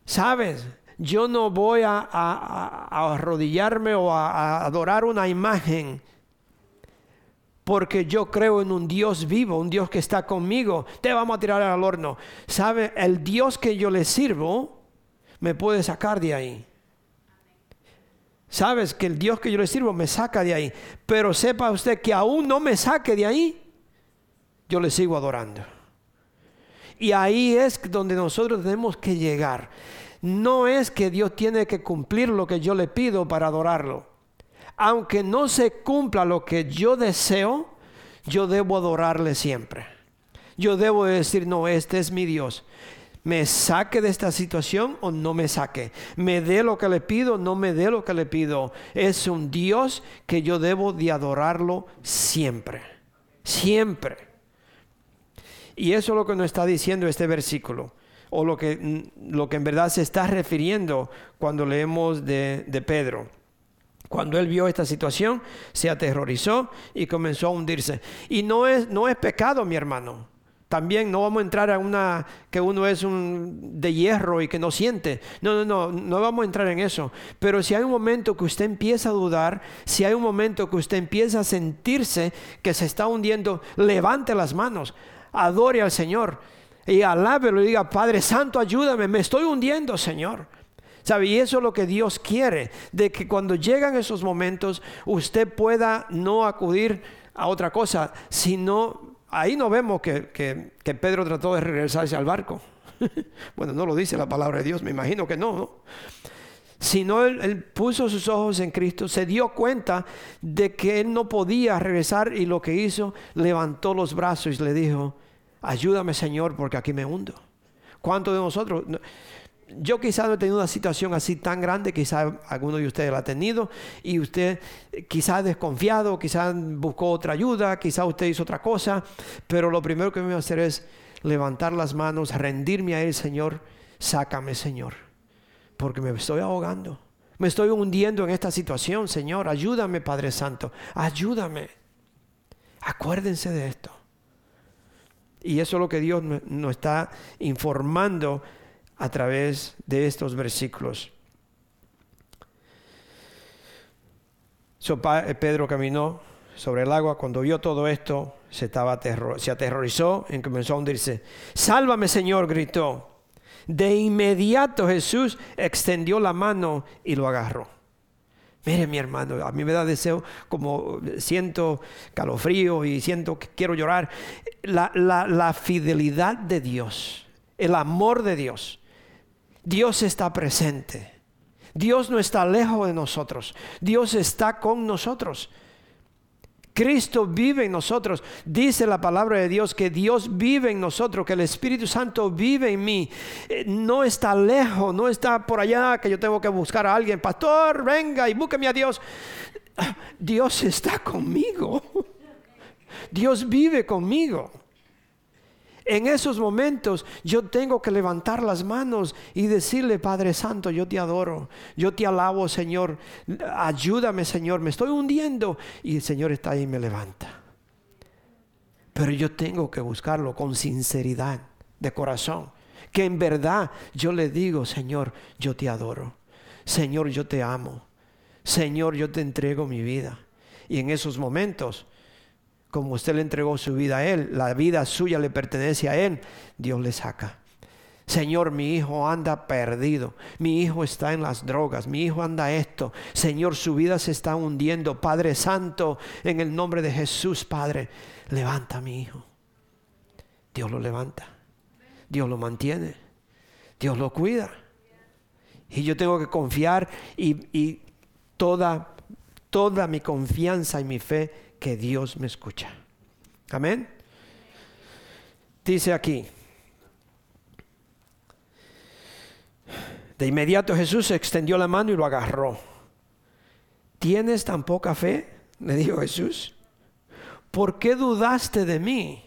¿Sabes? Yo no voy a, arrodillarme o a adorar una imagen porque yo creo en un Dios vivo, un Dios que está conmigo. Te vamos a tirar al horno. ¿Sabe? El Dios que yo le sirvo me puede sacar de ahí. Sabes que el Dios que yo le sirvo me saca de ahí. Pero sepa usted que aún no me saque de ahí, yo le sigo adorando. Y ahí es donde nosotros tenemos que llegar. No es que Dios tiene que cumplir lo que yo le pido para adorarlo aunque no se cumpla lo que yo deseo, yo debo adorarle siempre. Yo debo decir, no, este es mi Dios. Me saque de esta situación o no me saque. Me dé lo que le pido, no me dé lo que le pido. Es un Dios que yo debo de adorarlo siempre. Siempre. Y eso es lo que nos está diciendo este versículo. O lo que, lo que en verdad se está refiriendo cuando leemos de, de Pedro. Cuando él vio esta situación, se aterrorizó y comenzó a hundirse. Y no es, no es pecado, mi hermano. También no vamos a entrar a una que uno es un de hierro y que no siente. No, no, no, no vamos a entrar en eso. Pero si hay un momento que usted empieza a dudar, si hay un momento que usted empieza a sentirse que se está hundiendo, levante las manos, adore al Señor y alábelo y diga, Padre Santo, ayúdame, me estoy hundiendo, Señor. ¿Sabe? Y eso es lo que Dios quiere, de que cuando llegan esos momentos usted pueda no acudir a otra cosa, sino ahí no vemos que, que, Pedro trató de regresarse al barco. bueno, no lo dice la palabra de Dios, me imagino que no, ¿no? Sino él, él, puso sus ojos en Cristo, se dio cuenta de que él no podía regresar y lo que hizo, levantó los brazos y le dijo, ayúdame Señor porque aquí me hundo. ¿Cuántos de nosotros? Yo quizás no he tenido una situación así tan grande, quizás alguno de ustedes la ha tenido, y usted quizás desconfiado, quizás buscó otra ayuda, quizás usted hizo otra cosa, pero lo primero que me voy a hacer es levantar las manos, rendirme a Él, Señor, sácame, Señor, porque me estoy ahogando, me estoy hundiendo en esta situación, Señor, ayúdame, Padre Santo, ayúdame. Acuérdense de esto. Y eso es lo que Dios nos está informando a través de estos versículos. Eh, Pedro caminó sobre el agua, cuando vio todo esto, se, estaba se aterrorizó y comenzó a hundirse. Sálvame Señor, gritó. De inmediato Jesús extendió la mano y lo agarró. Mire mi hermano, a mí me da deseo, como siento calofrío y siento que quiero llorar. La, la fidelidad de Dios, el amor de Dios Dios está presente. Dios no está lejos de nosotros. Dios está con nosotros. Cristo vive en nosotros. Dice la palabra de Dios que Dios vive en nosotros, que el Espíritu Santo vive en mí. Eh, no está lejos, no está por allá que yo tengo que buscar a alguien. Pastor, venga y búsqueme a Dios. Dios está conmigo. Dios vive conmigo. En esos momentos yo tengo que levantar las manos y decirle, Padre Santo, yo te adoro, yo te alabo, Señor, ayúdame, Señor, me estoy hundiendo. Y el Señor está ahí y me levanta. Pero yo tengo que buscarlo con sinceridad de corazón. Que en verdad yo le digo, Señor, yo te adoro. Señor, yo te amo. Señor, yo te entrego mi vida. Y en esos momentos como usted le entregó su vida a Él, la vida suya le pertenece a Él, Dios le saca. Señor, mi hijo anda perdido, mi hijo está en las drogas, mi hijo anda esto. Señor, su vida se está hundiendo. Padre Santo, en el nombre de Jesús, Padre, levanta a mi hijo. Dios lo levanta, Dios lo mantiene, Dios lo cuida. Y yo tengo que confiar y, toda, toda mi confianza y mi fe que Dios me escucha. Amén. Dice aquí, De inmediato Jesús extendió la mano y lo agarró. ¿Tienes tan poca fe? Le dijo Jesús. ¿Por qué dudaste de mí?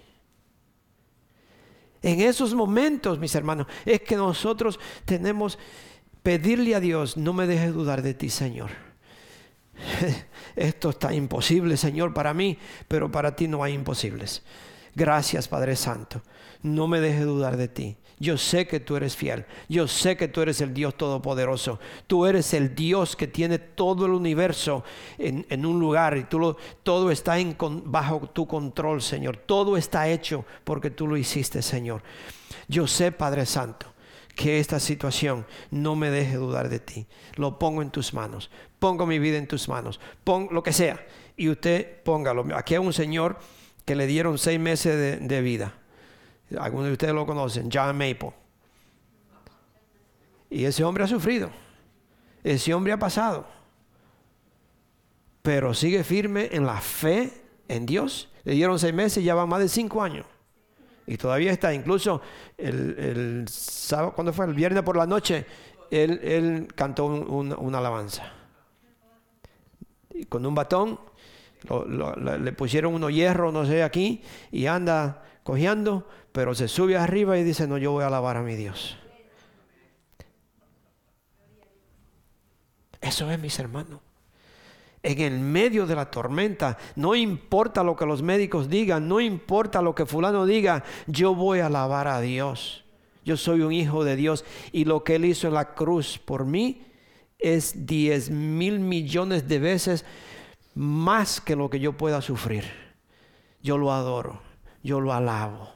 En esos momentos, mis hermanos, es que nosotros tenemos pedirle a Dios, no me dejes dudar de ti, Señor. Esto está imposible, Señor, para mí, pero para ti no hay imposibles. Gracias, Padre Santo. No me dejes dudar de ti. Yo sé que tú eres fiel. Yo sé que tú eres el Dios Todopoderoso. Tú eres el Dios que tiene todo el universo en, un lugar y tú todo está en, bajo tu control, Señor. Todo está hecho porque tú lo hiciste, Señor. Yo sé, Padre Santo, que esta situación no me deje dudar de ti. Lo pongo en tus manos. Pongo mi vida en tus manos. Pon lo que sea. Y usted póngalo. Aquí hay un señor que le dieron seis meses de vida algunos de ustedes lo conocen, John Maple. Y ese hombre ha sufrido. Ese hombre ha pasado. Pero sigue firme en la fe en Dios. Le dieron seis meses ya van más de cinco años. Y todavía está. Incluso el, sábado, cuando fue? El viernes por la noche, él, cantó una alabanza. Con un batón, le pusieron unos hierros, no sé, aquí, y anda cogiendo, pero se sube arriba y dice, no, yo voy a alabar a mi Dios. Eso es, mis hermanos. En el medio de la tormenta, no importa lo que los médicos digan, no importa lo que fulano diga, yo voy a alabar a Dios. Yo soy un hijo de Dios y lo que Él hizo en la cruz por mí es diez mil millones de veces más que lo que yo pueda sufrir. Yo lo adoro yo lo alabo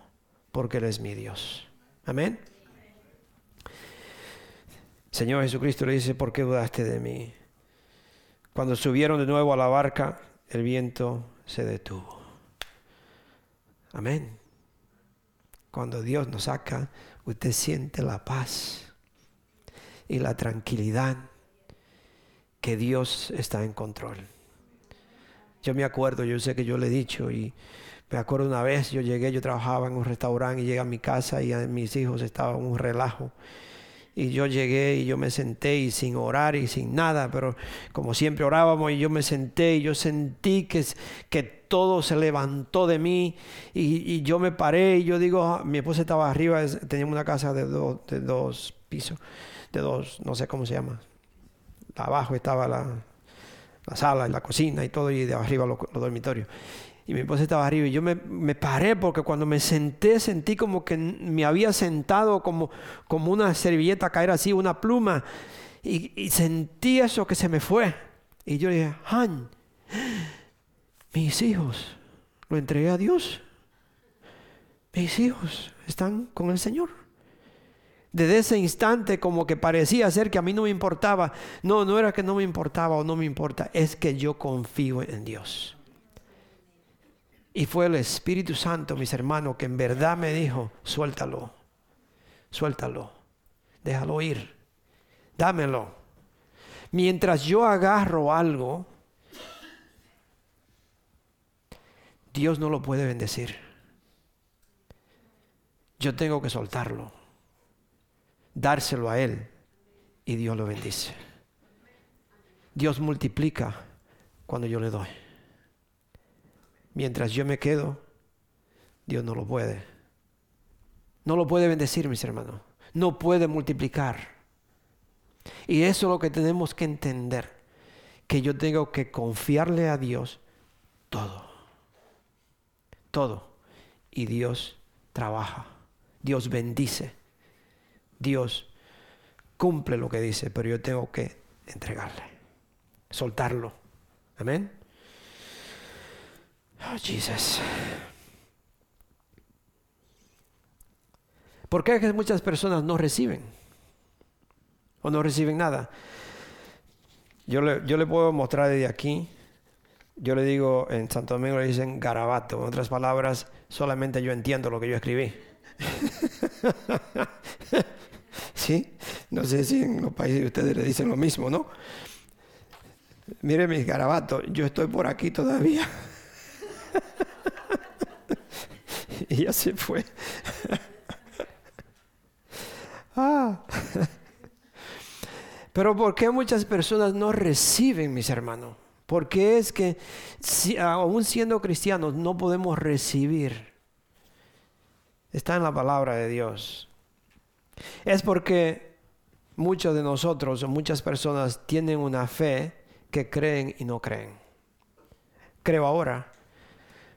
porque Él es mi Dios. Amén. Señor Jesucristo le dice, ¿por qué dudaste de mí? Cuando subieron de nuevo a la barca, el viento se detuvo. Amén. Cuando Dios nos saca, usted siente la paz y la tranquilidad que Dios está en control. Yo me acuerdo, yo sé que yo le he dicho y me acuerdo una vez, yo llegué, yo trabajaba en un restaurante y llegué a mi casa y mis hijos estaban en un relajo. Y yo llegué y yo me senté y sin orar y sin nada, pero como siempre orábamos y yo me senté y yo sentí que, que todo se levantó de mí y, yo me paré y yo digo, ah, mi esposa estaba arriba, teníamos una casa de, de dos pisos, de dos, no sé cómo se llama. Abajo estaba la, la sala y la cocina y todo y de arriba los dormitorios y mi esposa estaba arriba y yo me, paré porque cuando me senté sentí como que me había sentado como, como una servilleta caer así, una pluma y, sentí eso que se me fue. Y yo dije, Han, mis hijos, lo entregué a Dios. Mis hijos están con el Señor. Desde ese instante como que parecía ser que a mí no me importaba. No, no era que no me importaba o no me importa, es que yo confío en Dios. Y fue el Espíritu Santo, mis hermanos, que en verdad me dijo, suéltalo, suéltalo, déjalo ir, dámelo. Mientras yo agarro algo, Dios no lo puede bendecir. Yo tengo que soltarlo, dárselo a Él y Dios lo bendice. Dios multiplica cuando yo le doy. Mientras yo me quedo, Dios no lo puede. No lo puede bendecir, mis hermanos. No puede multiplicar. Y eso es lo que tenemos que entender. Que yo tengo que confiarle a Dios todo. Todo. Y Dios trabaja. Dios bendice. Dios cumple lo que dice, pero yo tengo que entregarle. Soltarlo. Amén. Oh, Jesus. ¿Por qué es que muchas personas no reciben? O no reciben nada. Yo le, yo le puedo mostrar desde aquí. Yo le digo, en Santo Domingo le dicen garabato. En otras palabras, solamente yo entiendo lo que yo escribí. ¿Sí? No sé si en los países ustedes le dicen lo mismo, ¿no? Mire mis garabatos, yo estoy por aquí todavía. y ya se fue. ah. Pero ¿por qué muchas personas no reciben, mis hermanos? Porque es que aún siendo cristianos no podemos recibir. Está en la palabra de Dios. Es porque muchos de nosotros, muchas personas tienen una fe que creen y no creen. Creo ahora,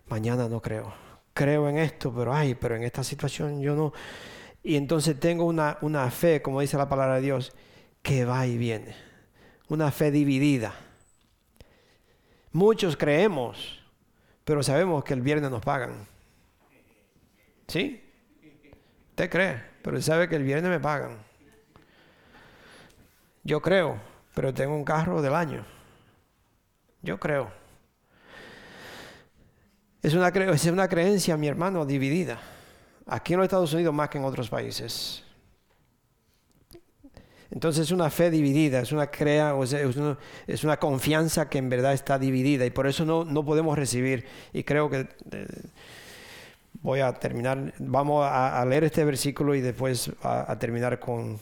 mañana no creo. Creo en esto, pero ay, pero en esta situación yo no. Y entonces tengo una, una fe, como dice la palabra de Dios, que va y viene. Una fe dividida. Muchos creemos, pero sabemos que el viernes nos pagan. ¿Sí? Usted cree, pero sabe que el viernes me pagan. Yo creo, pero tengo un carro del año. Yo creo. Es una, es una creencia, mi hermano, dividida. Aquí en los Estados Unidos más que en otros países. Entonces es una fe dividida, es una, crea, es, una, es una confianza que en verdad está dividida y por eso no, no podemos recibir. Y creo que eh, voy a terminar, vamos a, leer este versículo y después a, terminar con,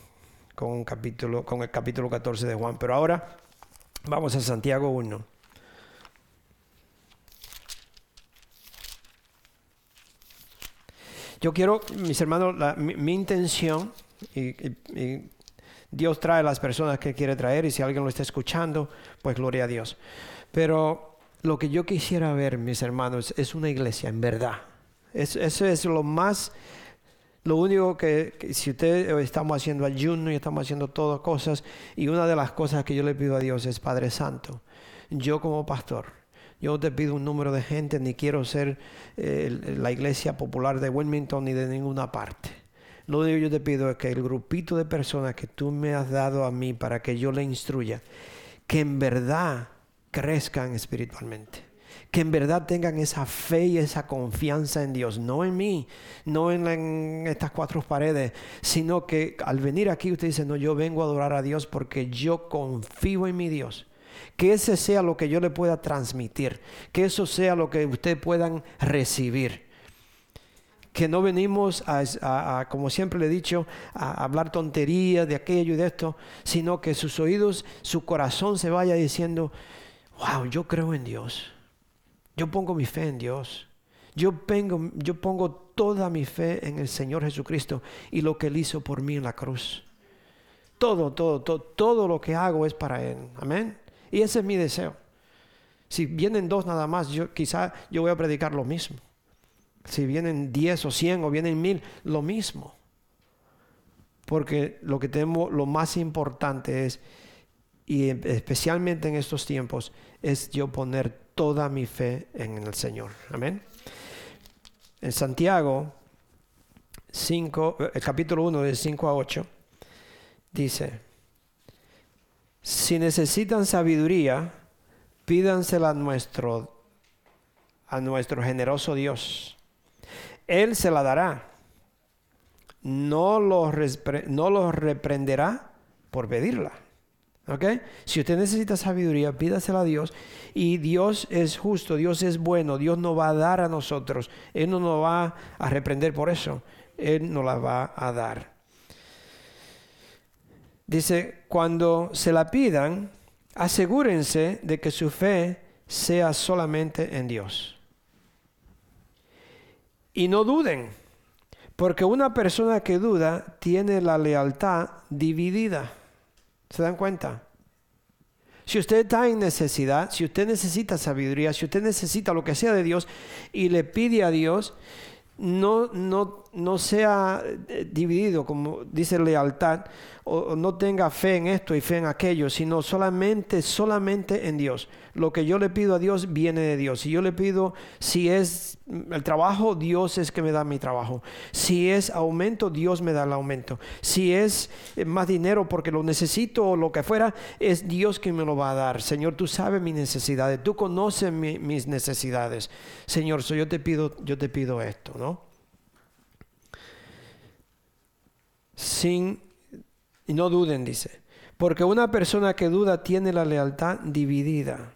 con, capítulo, con el capítulo 14 de Juan. Pero ahora vamos a Santiago 1. Yo quiero, mis hermanos, mi, intención, y Dios trae las personas que quiere traer y si alguien lo está escuchando, pues gloria a Dios. Pero lo que yo quisiera ver, mis hermanos, es una iglesia en verdad. eso es lo más, lo único que, si usted estamos haciendo ayuno y estamos haciendo todas cosas, y una de las cosas que yo le pido a Dios es Padre Santo, yo como pastor, yo te pido un número de gente, ni quiero ser eh, la iglesia popular de Wilmington ni de ninguna parte. Lo único que yo te pido es que el grupito de personas que tú me has dado a mí para que yo le instruya, que en verdad crezcan espiritualmente. Que en verdad tengan esa fe y esa confianza en Dios, no en mí, no en, estas cuatro paredes, sino que al venir aquí usted dice, no, yo vengo a adorar a Dios porque yo confío en mi Dios que ese sea lo que yo le pueda transmitir, que eso sea lo que ustedes puedan recibir que no venimos a, como siempre le he dicho, a hablar tonterías de aquello y de esto, sino que sus oídos, su corazón se vaya diciendo, wow, yo creo en Dios, yo pongo mi fe en Dios, yo pongo, yo pongo toda mi fe en el Señor Jesucristo y lo que Él hizo por mí en la cruz. Todo, todo, todo, todo lo que hago es para Él. Amén. Y ese es mi deseo. Si vienen dos nada más, yo quizá yo voy a predicar lo mismo. Si vienen 10 o 100 o vienen mil, lo mismo. Porque lo que tenemos, lo más importante es, y especialmente en estos tiempos, es yo poner toda mi fe en el Señor. Amén. En Santiago 5, el capítulo 1 de 5 a 8, dice, si necesitan sabiduría, pídansela a nuestro, a nuestro generoso Dios él se la dará. No los, no reprenderá por pedirla. ¿Ok? Si usted necesita sabiduría, pídasela a Dios. Y Dios es justo, Dios es bueno, Dios no va a dar a nosotros. Él no nos va a reprender por eso. Él nos la va a dar. Dice, cuando se la pidan, asegúrense de que su fe sea solamente en Dios. Y no duden, porque una persona que duda tiene la lealtad dividida. ¿Se dan cuenta? Si usted está en necesidad, si usted necesita sabiduría, si usted necesita lo que sea de Dios y le pide a Dios, no, no, no sea eh, dividido, como dice lealtad, o, no tenga fe en esto y fe en aquello, sino solamente, solamente en Dios. Lo que yo le pido a Dios viene de Dios. Si yo le pido, si es el trabajo, Dios es que me da mi trabajo. Si es aumento, Dios me da el aumento. Si es eh, más dinero porque lo necesito o lo que fuera, es Dios que me lo va a dar. Señor, tú sabes mis necesidades, tú conoces mis necesidades. Señor, yo te pido, yo te pido esto, ¿no? Sin y no duden, dice. Porque una persona que duda tiene la lealtad dividida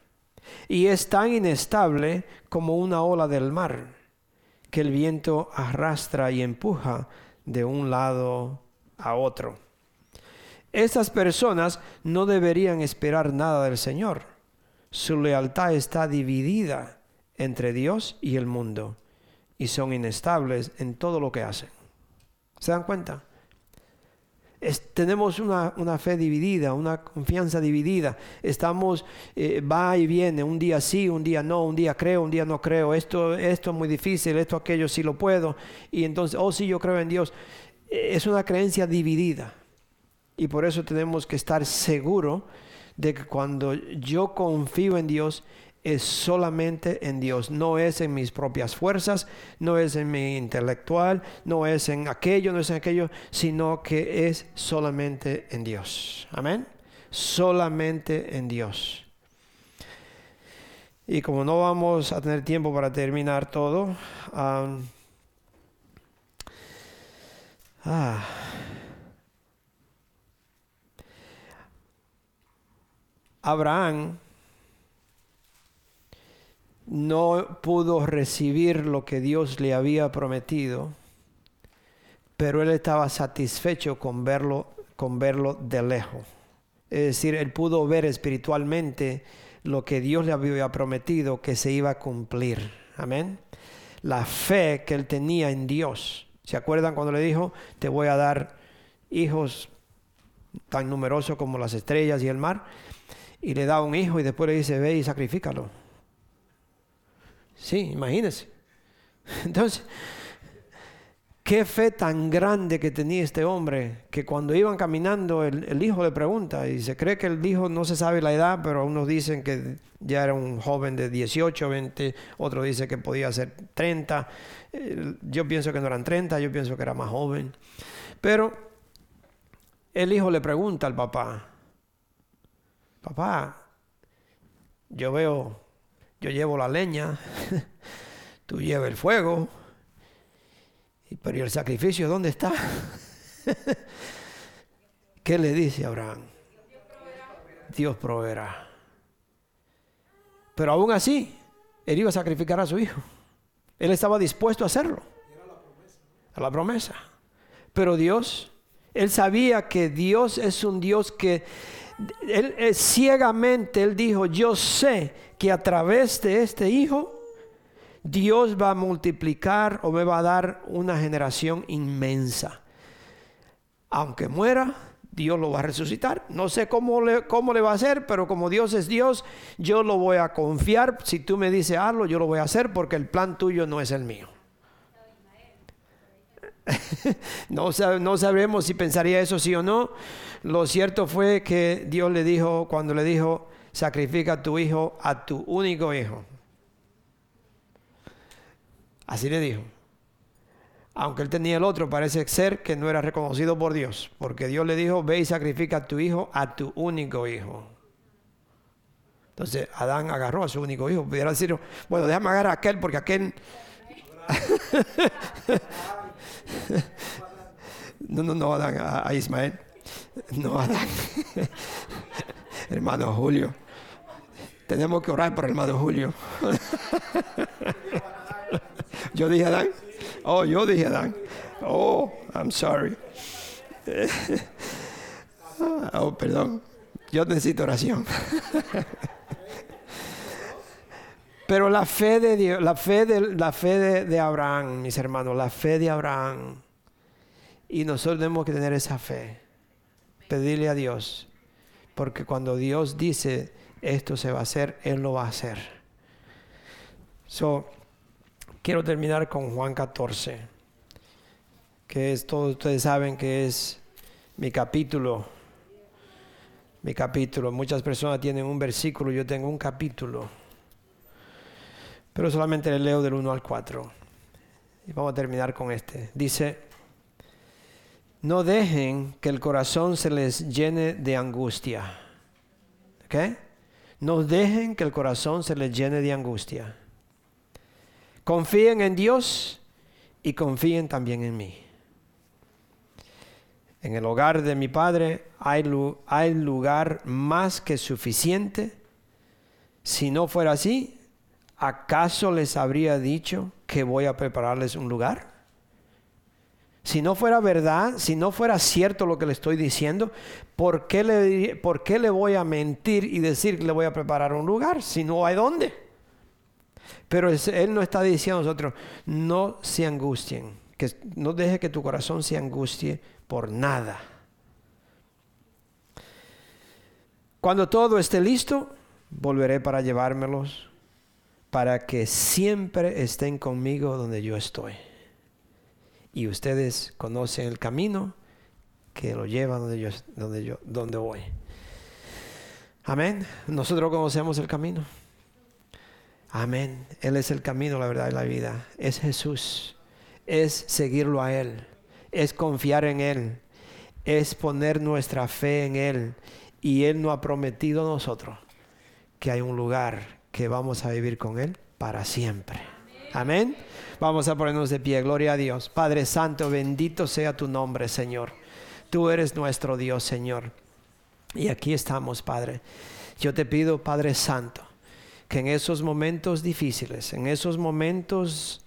y es tan inestable como una ola del mar que el viento arrastra y empuja de un lado a otro. Estas personas no deberían esperar nada del Señor. Su lealtad está dividida entre Dios y el mundo y son inestables en todo lo que hacen. ¿Se dan cuenta? Tenemos una, fe dividida, una confianza dividida. Estamos, eh, va y viene, un día sí, un día no, un día creo, un día no creo. Esto, esto es muy difícil, esto, aquello sí lo puedo. Y entonces, oh sí, yo creo en Dios. Es una creencia dividida. Y por eso tenemos que estar seguros de que cuando yo confío en Dios, es solamente en Dios, no es en mis propias fuerzas, no es en mi intelectual, no es en aquello, no es en aquello, sino que es solamente en Dios. Amén. Solamente en Dios. Y como no vamos a tener tiempo para terminar todo, ah, Abraham no pudo recibir lo que Dios le había prometido, pero él estaba satisfecho con verlo, con verlo de lejos. Es decir, él pudo ver espiritualmente lo que Dios le había prometido que se iba a cumplir. Amén. La fe que él tenía en Dios. ¿Se acuerdan cuando le dijo, te voy a dar hijos tan numerosos como las estrellas y el mar? Y le da un hijo y después le dice, ve y sacrifícalo. Sí, imagínense. Entonces, qué fe tan grande que tenía este hombre, que cuando iban caminando el, hijo le pregunta, y se cree que el hijo no se sabe la edad, pero unos dicen que ya era un joven de 18, 20, otros dicen que podía ser 30, yo pienso que no eran 30, yo pienso que era más joven. Pero el hijo le pregunta al papá, papá, yo veo yo llevo la leña, tú llevas el fuego, pero ¿y el sacrificio dónde está? ¿Qué le dice Abraham? Dios proveerá. Pero aún así, él iba a sacrificar a su hijo. Él estaba dispuesto a hacerlo. A la promesa. Pero Dios, él sabía que Dios es un Dios que él, eh, ciegamente él dijo, yo sé que a través de este hijo Dios va a multiplicar o me va a dar una generación inmensa. Aunque muera, Dios lo va a resucitar. No sé cómo le, cómo le va a hacer, pero como Dios es Dios, yo lo voy a confiar. Si tú me dices algo, yo lo voy a hacer porque el plan tuyo no es el mío. no, no sabremos si pensaría eso sí o no. Lo cierto fue que Dios le dijo, cuando le dijo, sacrifica a tu hijo, a tu único hijo. Así le dijo. Aunque él tenía el otro, parece ser que no era reconocido por Dios, porque Dios le dijo, ve y sacrifica a tu hijo, a tu único hijo. Entonces Adán agarró a su único hijo. Pudiera decir, bueno, déjame agarrar a aquel, porque aquel... no, no, no, Adán, a Ismael. No, Adán. hermano Julio. Tenemos que orar por el hermano Julio. yo dije Adán. Oh, yo dije Adán. Oh, I'm sorry. oh, perdón. Yo necesito oración. Pero la fe de Dios, la fe de, la fe de Abraham, mis hermanos, la fe de Abraham. Y nosotros tenemos que tener esa fe pedirle a Dios, porque cuando Dios dice esto se va a hacer, Él lo va a hacer. So, quiero terminar con Juan 14, que es, todos ustedes saben que es mi capítulo. Mi capítulo. Muchas personas tienen un versículo, yo tengo un capítulo. Pero solamente le leo del 1 al 4. Y vamos a terminar con este. Dice, no dejen que el corazón se les llene de angustia. ¿Ok? No dejen que el corazón se les llene de angustia. Confíen en Dios y confíen también en mí. En el hogar de mi Padre hay, hay lugar más que suficiente. Si no fuera así, ¿acaso les habría dicho que voy a prepararles un lugar? Si no fuera verdad, si no fuera cierto lo que le estoy diciendo, ¿por qué le, por qué le voy a mentir y decir que le voy a preparar un lugar si no hay dónde? Pero Él no está diciendo a nosotros, no se angustien, que no deje que tu corazón se angustie por nada. Cuando todo esté listo, volveré para llevármelos, para que siempre estén conmigo donde yo estoy y ustedes conocen el camino que lo lleva donde yo, donde yo, donde voy. Amén. Nosotros conocemos el camino. Amén. Él es el camino, la verdad y la vida. Es Jesús. Es seguirlo a Él. Es confiar en Él. Es poner nuestra fe en Él. Y Él nos ha prometido a nosotros que hay un lugar que vamos a vivir con Él para siempre. Amén. Vamos a ponernos de pie. Gloria a Dios. Padre Santo, bendito sea tu nombre, Señor. Tú eres nuestro Dios, Señor. Y aquí estamos, Padre. Yo te pido, Padre Santo, que en esos momentos difíciles, en esos momentos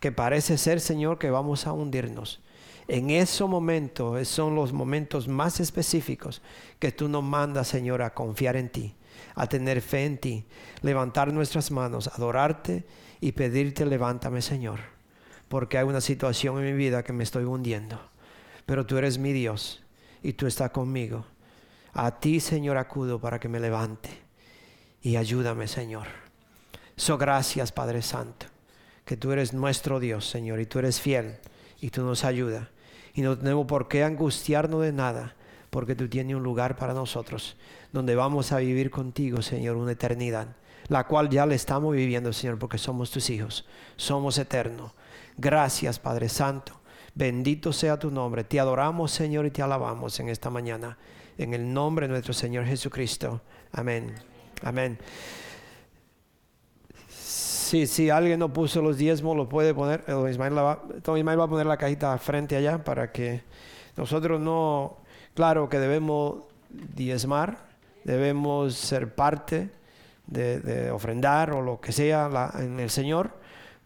que parece ser, Señor, que vamos a hundirnos, en ese momento son los momentos más específicos que tú nos mandas, Señor, a confiar en ti, a tener fe en ti, levantar nuestras manos, adorarte y pedirte, levántame Señor, porque hay una situación en mi vida que me estoy hundiendo. Pero tú eres mi Dios y tú estás conmigo. A ti, Señor, acudo para que me levante y ayúdame, Señor. So gracias, Padre Santo, que tú eres nuestro Dios, Señor, y tú eres fiel y tú nos ayudas. Y no tenemos por qué angustiarnos de nada, porque tú tienes un lugar para nosotros, donde vamos a vivir contigo, Señor, una eternidad la cual ya le estamos viviendo, Señor, porque somos tus hijos, somos eternos. Gracias, Padre Santo. Bendito sea tu nombre. Te adoramos, Señor, y te alabamos en esta mañana. En el nombre de nuestro Señor Jesucristo. Amén. Amén. Sí, si alguien no puso los diezmos, lo puede poner. Don Ismael, va, va a poner la cajita frente allá para que nosotros no, claro que debemos diezmar, debemos ser parte de, ofrendar o lo que sea en el Señor,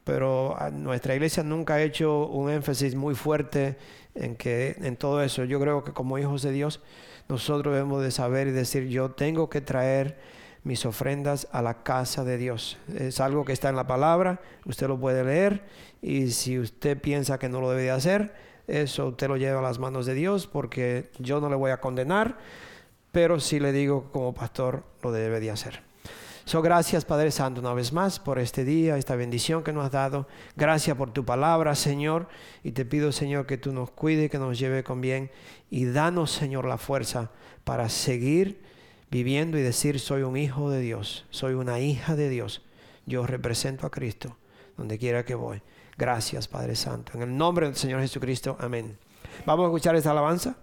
pero nuestra iglesia nunca ha hecho un énfasis muy fuerte en, que, en todo eso. Yo creo que como hijos de Dios, nosotros debemos de saber y decir, yo tengo que traer mis ofrendas a la casa de Dios. Es algo que está en la palabra, usted lo puede leer y si usted piensa que no lo debe de hacer, eso usted lo lleva a las manos de Dios porque yo no le voy a condenar, pero si le digo como pastor lo debe de hacer. So, gracias Padre Santo una vez más por este día, esta bendición que nos has dado. Gracias por tu palabra, Señor. Y te pido, Señor, que tú nos cuide, que nos lleve con bien. Y danos, Señor, la fuerza para seguir viviendo y decir, soy un hijo de Dios, soy una hija de Dios. Yo represento a Cristo donde quiera que voy. Gracias, Padre Santo. En el nombre del Señor Jesucristo, amén. Vamos a escuchar esta alabanza.